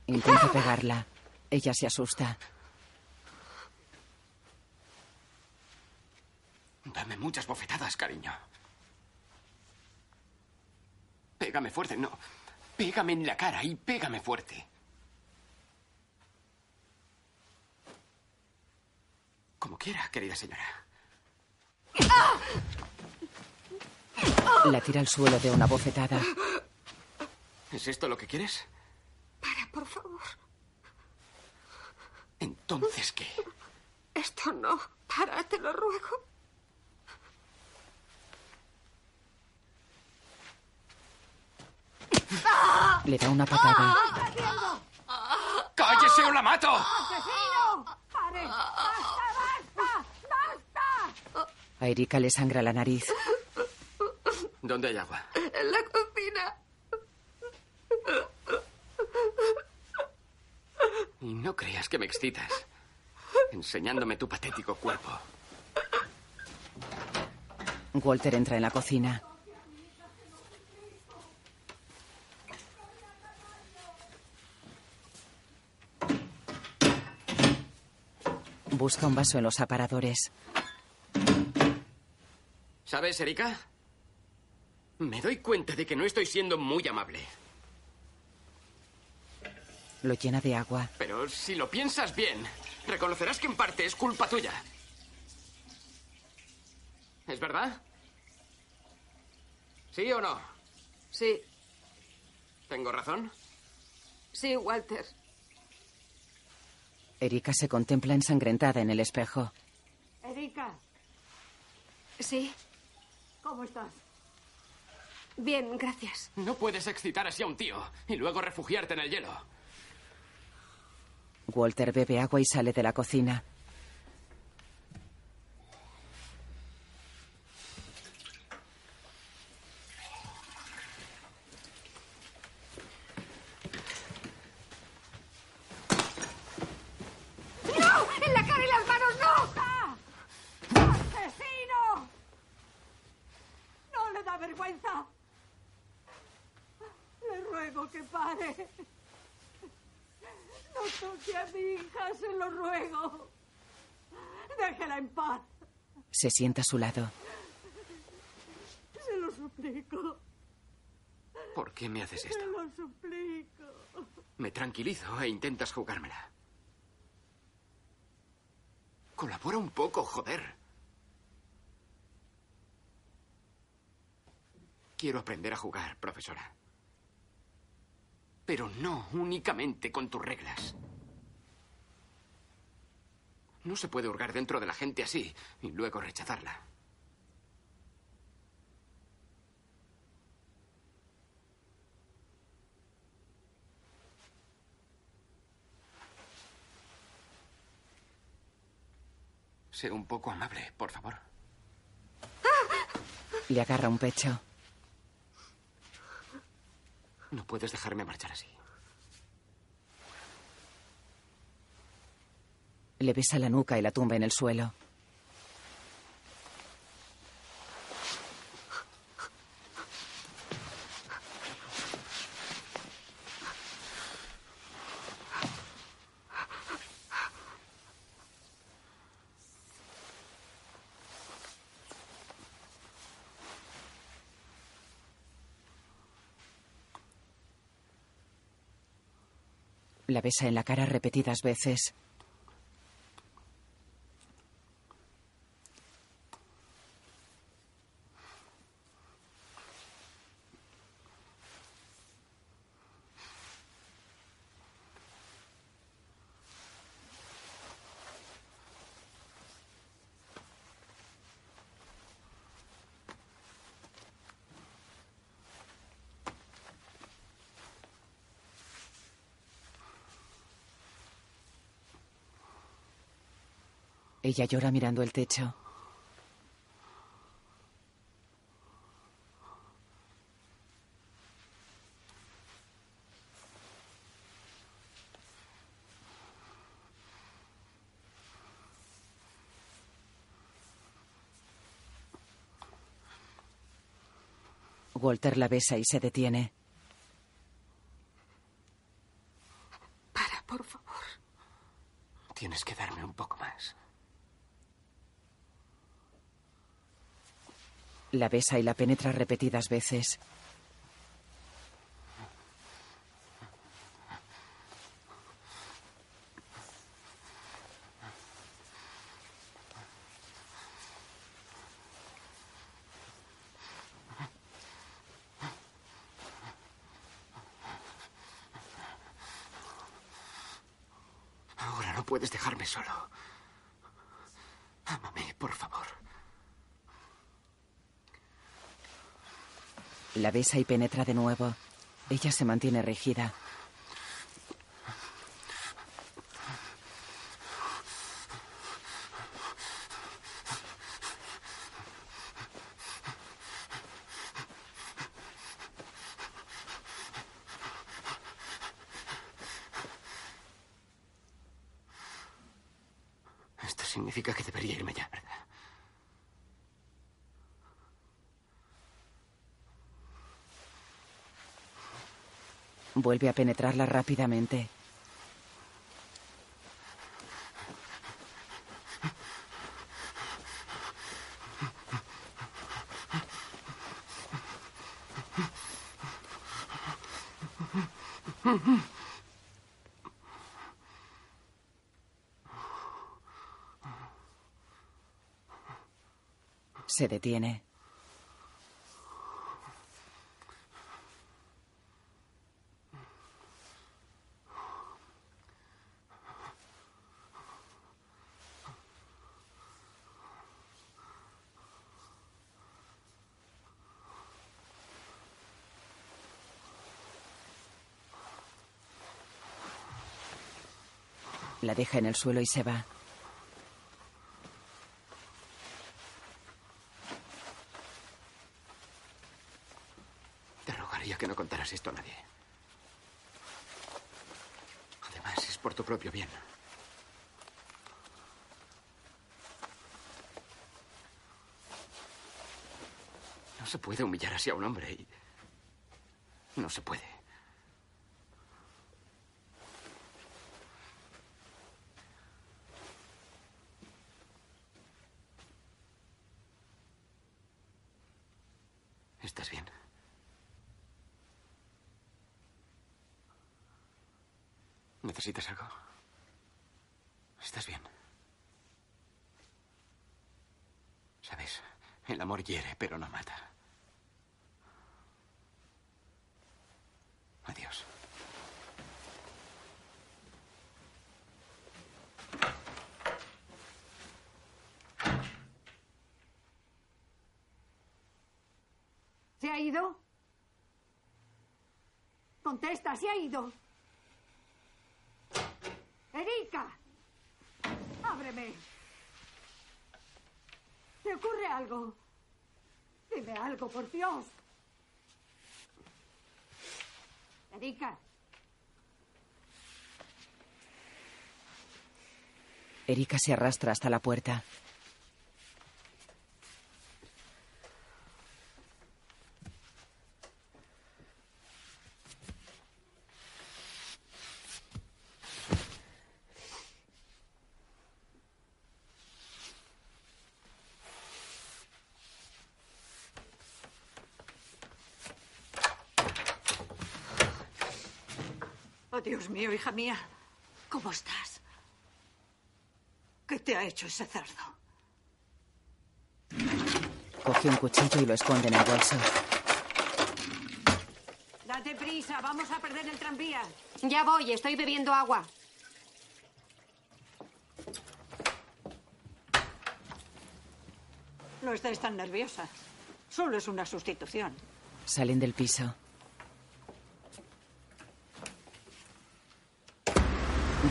Intenta pegarla. Ella se asusta. Dame muchas bofetadas, cariño. Pégame fuerte, no. Pégame en la cara y pégame fuerte. Como quiera, querida señora. La tira al suelo de una bofetada. ¿Es esto lo que quieres? Para, por favor. Entonces, ¿qué? Esto no. Para, te lo ruego. Le da una patada. ¡Cállese o la mato! ¡Asesino! ¡Pare! ¡Basta, basta! ¡Basta! A Erika le sangra la nariz. ¿Dónde hay agua? En la Y no creas que me excitas. Enseñándome tu patético cuerpo. Walter entra en la cocina. Busca un vaso en los aparadores. ¿Sabes, Erika? Me doy cuenta de que no estoy siendo muy amable. Lo llena de agua. Pero si lo piensas bien, reconocerás que en parte es culpa tuya. ¿Es verdad? ¿Sí o no? Sí, ¿Tengo razón? sí, Walter. Erika se contempla ensangrentada en el espejo. Erika, Sí, ¿cómo estás? bien, gracias. No puedes excitar así a un tío y luego refugiarte en el hielo. Walter bebe agua y sale de la cocina. ¡No! ¡En la cara y las manos no! ¡Asesino! ¿No le da vergüenza? Le ruego que pare. No toque a mi hija, se lo ruego. Déjela en paz. Se sienta a su lado. Se lo suplico. ¿Por qué me haces Se esto? lo suplico. Me tranquilizo e intentas jugármela. Colabora un poco, joder. Quiero aprender a jugar, profesora. Pero no únicamente con tus reglas. No se puede hurgar dentro de la gente así y luego rechazarla. Sé un poco amable, por favor. Le agarra un pecho. No puedes dejarme marchar así. Le besa la nuca y la tumba en el suelo. Besa en la cara repetidas veces. Ella llora mirando el techo. Walter la besa y se detiene. Para, por favor. Tienes que darme un poco más. La besa y la penetra repetidas veces. Ahora no puedes dejarme solo. Ámame, por favor. La besa y penetra de nuevo. Ella se mantiene rígida. Esto significa que debería irme ya, ¿verdad? Vuelve a penetrarla rápidamente. Se detiene. La deja en el suelo y se va. Te rogaría que no contaras esto a nadie. Además, es por tu propio bien. No se puede humillar así a un hombre y... No se puede. ¿Estás bien? ¿Necesitas algo? ¿Estás bien? Sabes, el amor hiere, pero no mata. Adiós. ¿Se ha ido? Contesta, ¿se ha ido? Erika, ábreme. ¿Te ocurre algo? Algo, por Dios. Erika, Erika se arrastra hasta la puerta. Dios mío, hija mía. ¿Cómo estás? ¿Qué te ha hecho ese cerdo? Coge un cuchillo y lo esconde en el bolso. Date prisa, vamos a perder el tranvía. Ya voy, estoy bebiendo agua. No estés tan nerviosa. Solo es una sustitución. Salen del piso.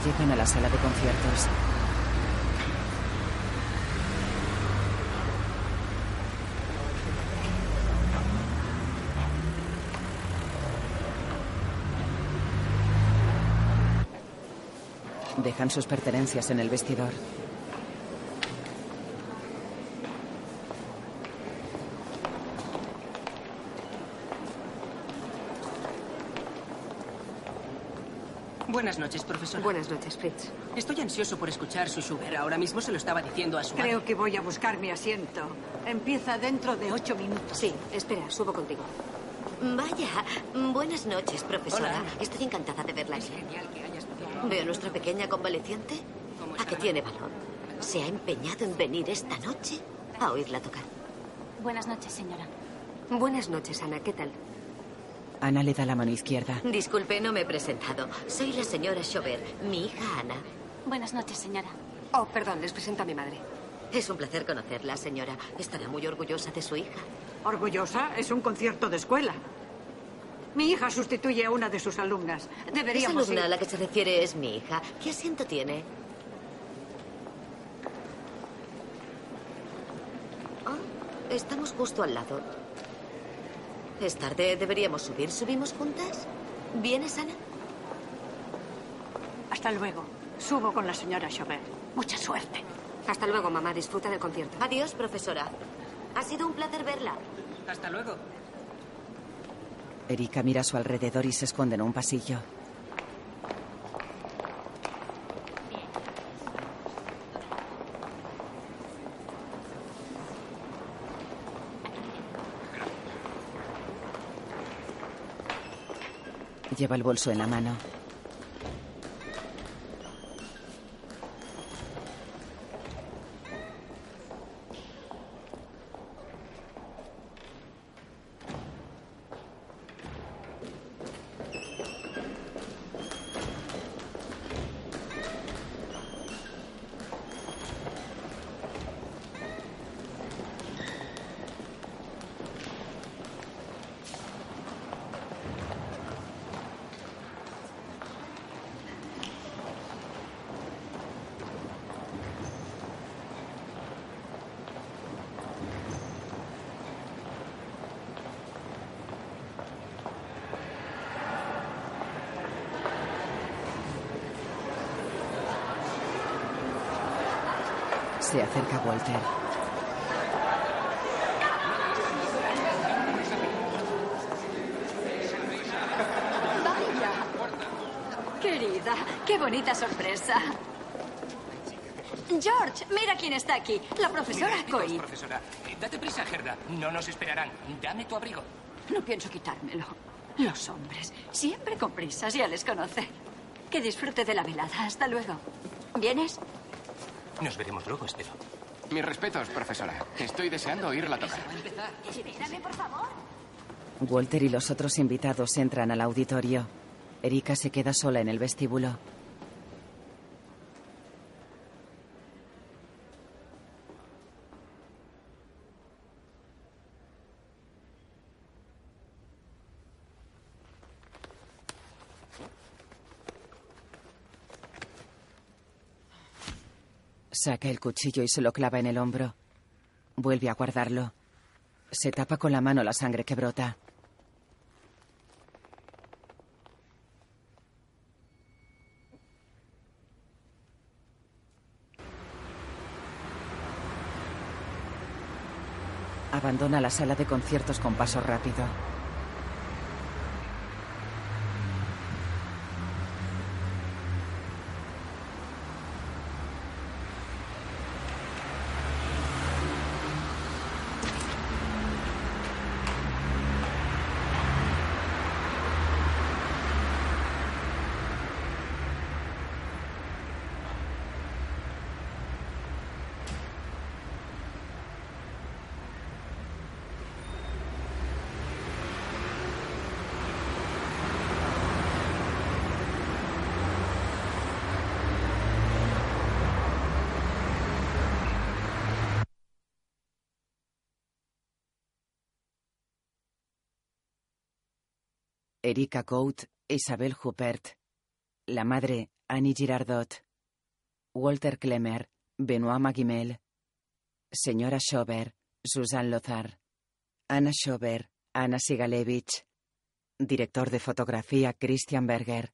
Llegan a la sala de conciertos. Dejan sus pertenencias en el vestidor. Buenas noches, profesor. Buenas noches, Fritz. Estoy ansioso por escuchar su Schubert. Ahora mismo se lo estaba diciendo a su madre. Creo que voy a buscar mi asiento. Empieza dentro de ocho minutos. Sí, espera, subo contigo. Vaya, buenas noches, profesora. Hola. Estoy encantada de verla aquí. genial que haya estudiado. Veo a nuestra pequeña convaleciente. ¿Cómo ¿A que tiene valor? Se ha empeñado en venir esta noche a oírla tocar. Buenas noches, señora. Buenas noches, Ana. ¿Qué tal? Ana le da la mano izquierda. Disculpe, no me he presentado. Soy la señora Chaubert, mi hija Ana. Buenas noches, señora. Oh, perdón, les presento a mi madre. Es un placer conocerla, señora. Estará muy orgullosa de su hija. Orgullosa, es un concierto de escuela. Mi hija sustituye a una de sus alumnas. Esa Deberíamos alumna a la que se refiere es mi hija. ¿Qué asiento tiene? Oh, estamos justo al lado. Es tarde, deberíamos subir. ¿Subimos juntas? ¿Vienes, Ana? Hasta luego. Subo con la señora Chaubert. Mucha suerte. Hasta luego, mamá. Disfruta del concierto. Adiós, profesora. Ha sido un placer verla. Hasta luego. Erika mira a su alrededor y se esconde en un pasillo. Lleva el bolso en la mano. Se acerca Walter. Vaya. Querida, qué bonita sorpresa. George, mira quién está aquí. La profesora Coy. profesora. Eh, Date prisa, Gerda. No nos esperarán. Dame tu abrigo. No pienso quitármelo. Los hombres, siempre con prisas, ya les conoce. Que disfrute de la velada. Hasta luego. ¿Vienes? Nos veremos luego, espero. Mis respetos, profesora. Estoy deseando oírla tocar. Espérame, por favor. Walter y los otros invitados entran al auditorio. Erika se queda sola en el vestíbulo. Saca el cuchillo y se lo clava en el hombro. Vuelve a guardarlo. Se tapa con la mano la sangre que brota. Abandona la sala de conciertos con paso rápido. Erika Cout, Isabel Huppert. La madre, Annie Girardot. Walter Klemmer, Benoit Magimel. Señora Schober, Susan Lozar. Anna Schober, Anna Sigalevich. Director de fotografía, Christian Berger.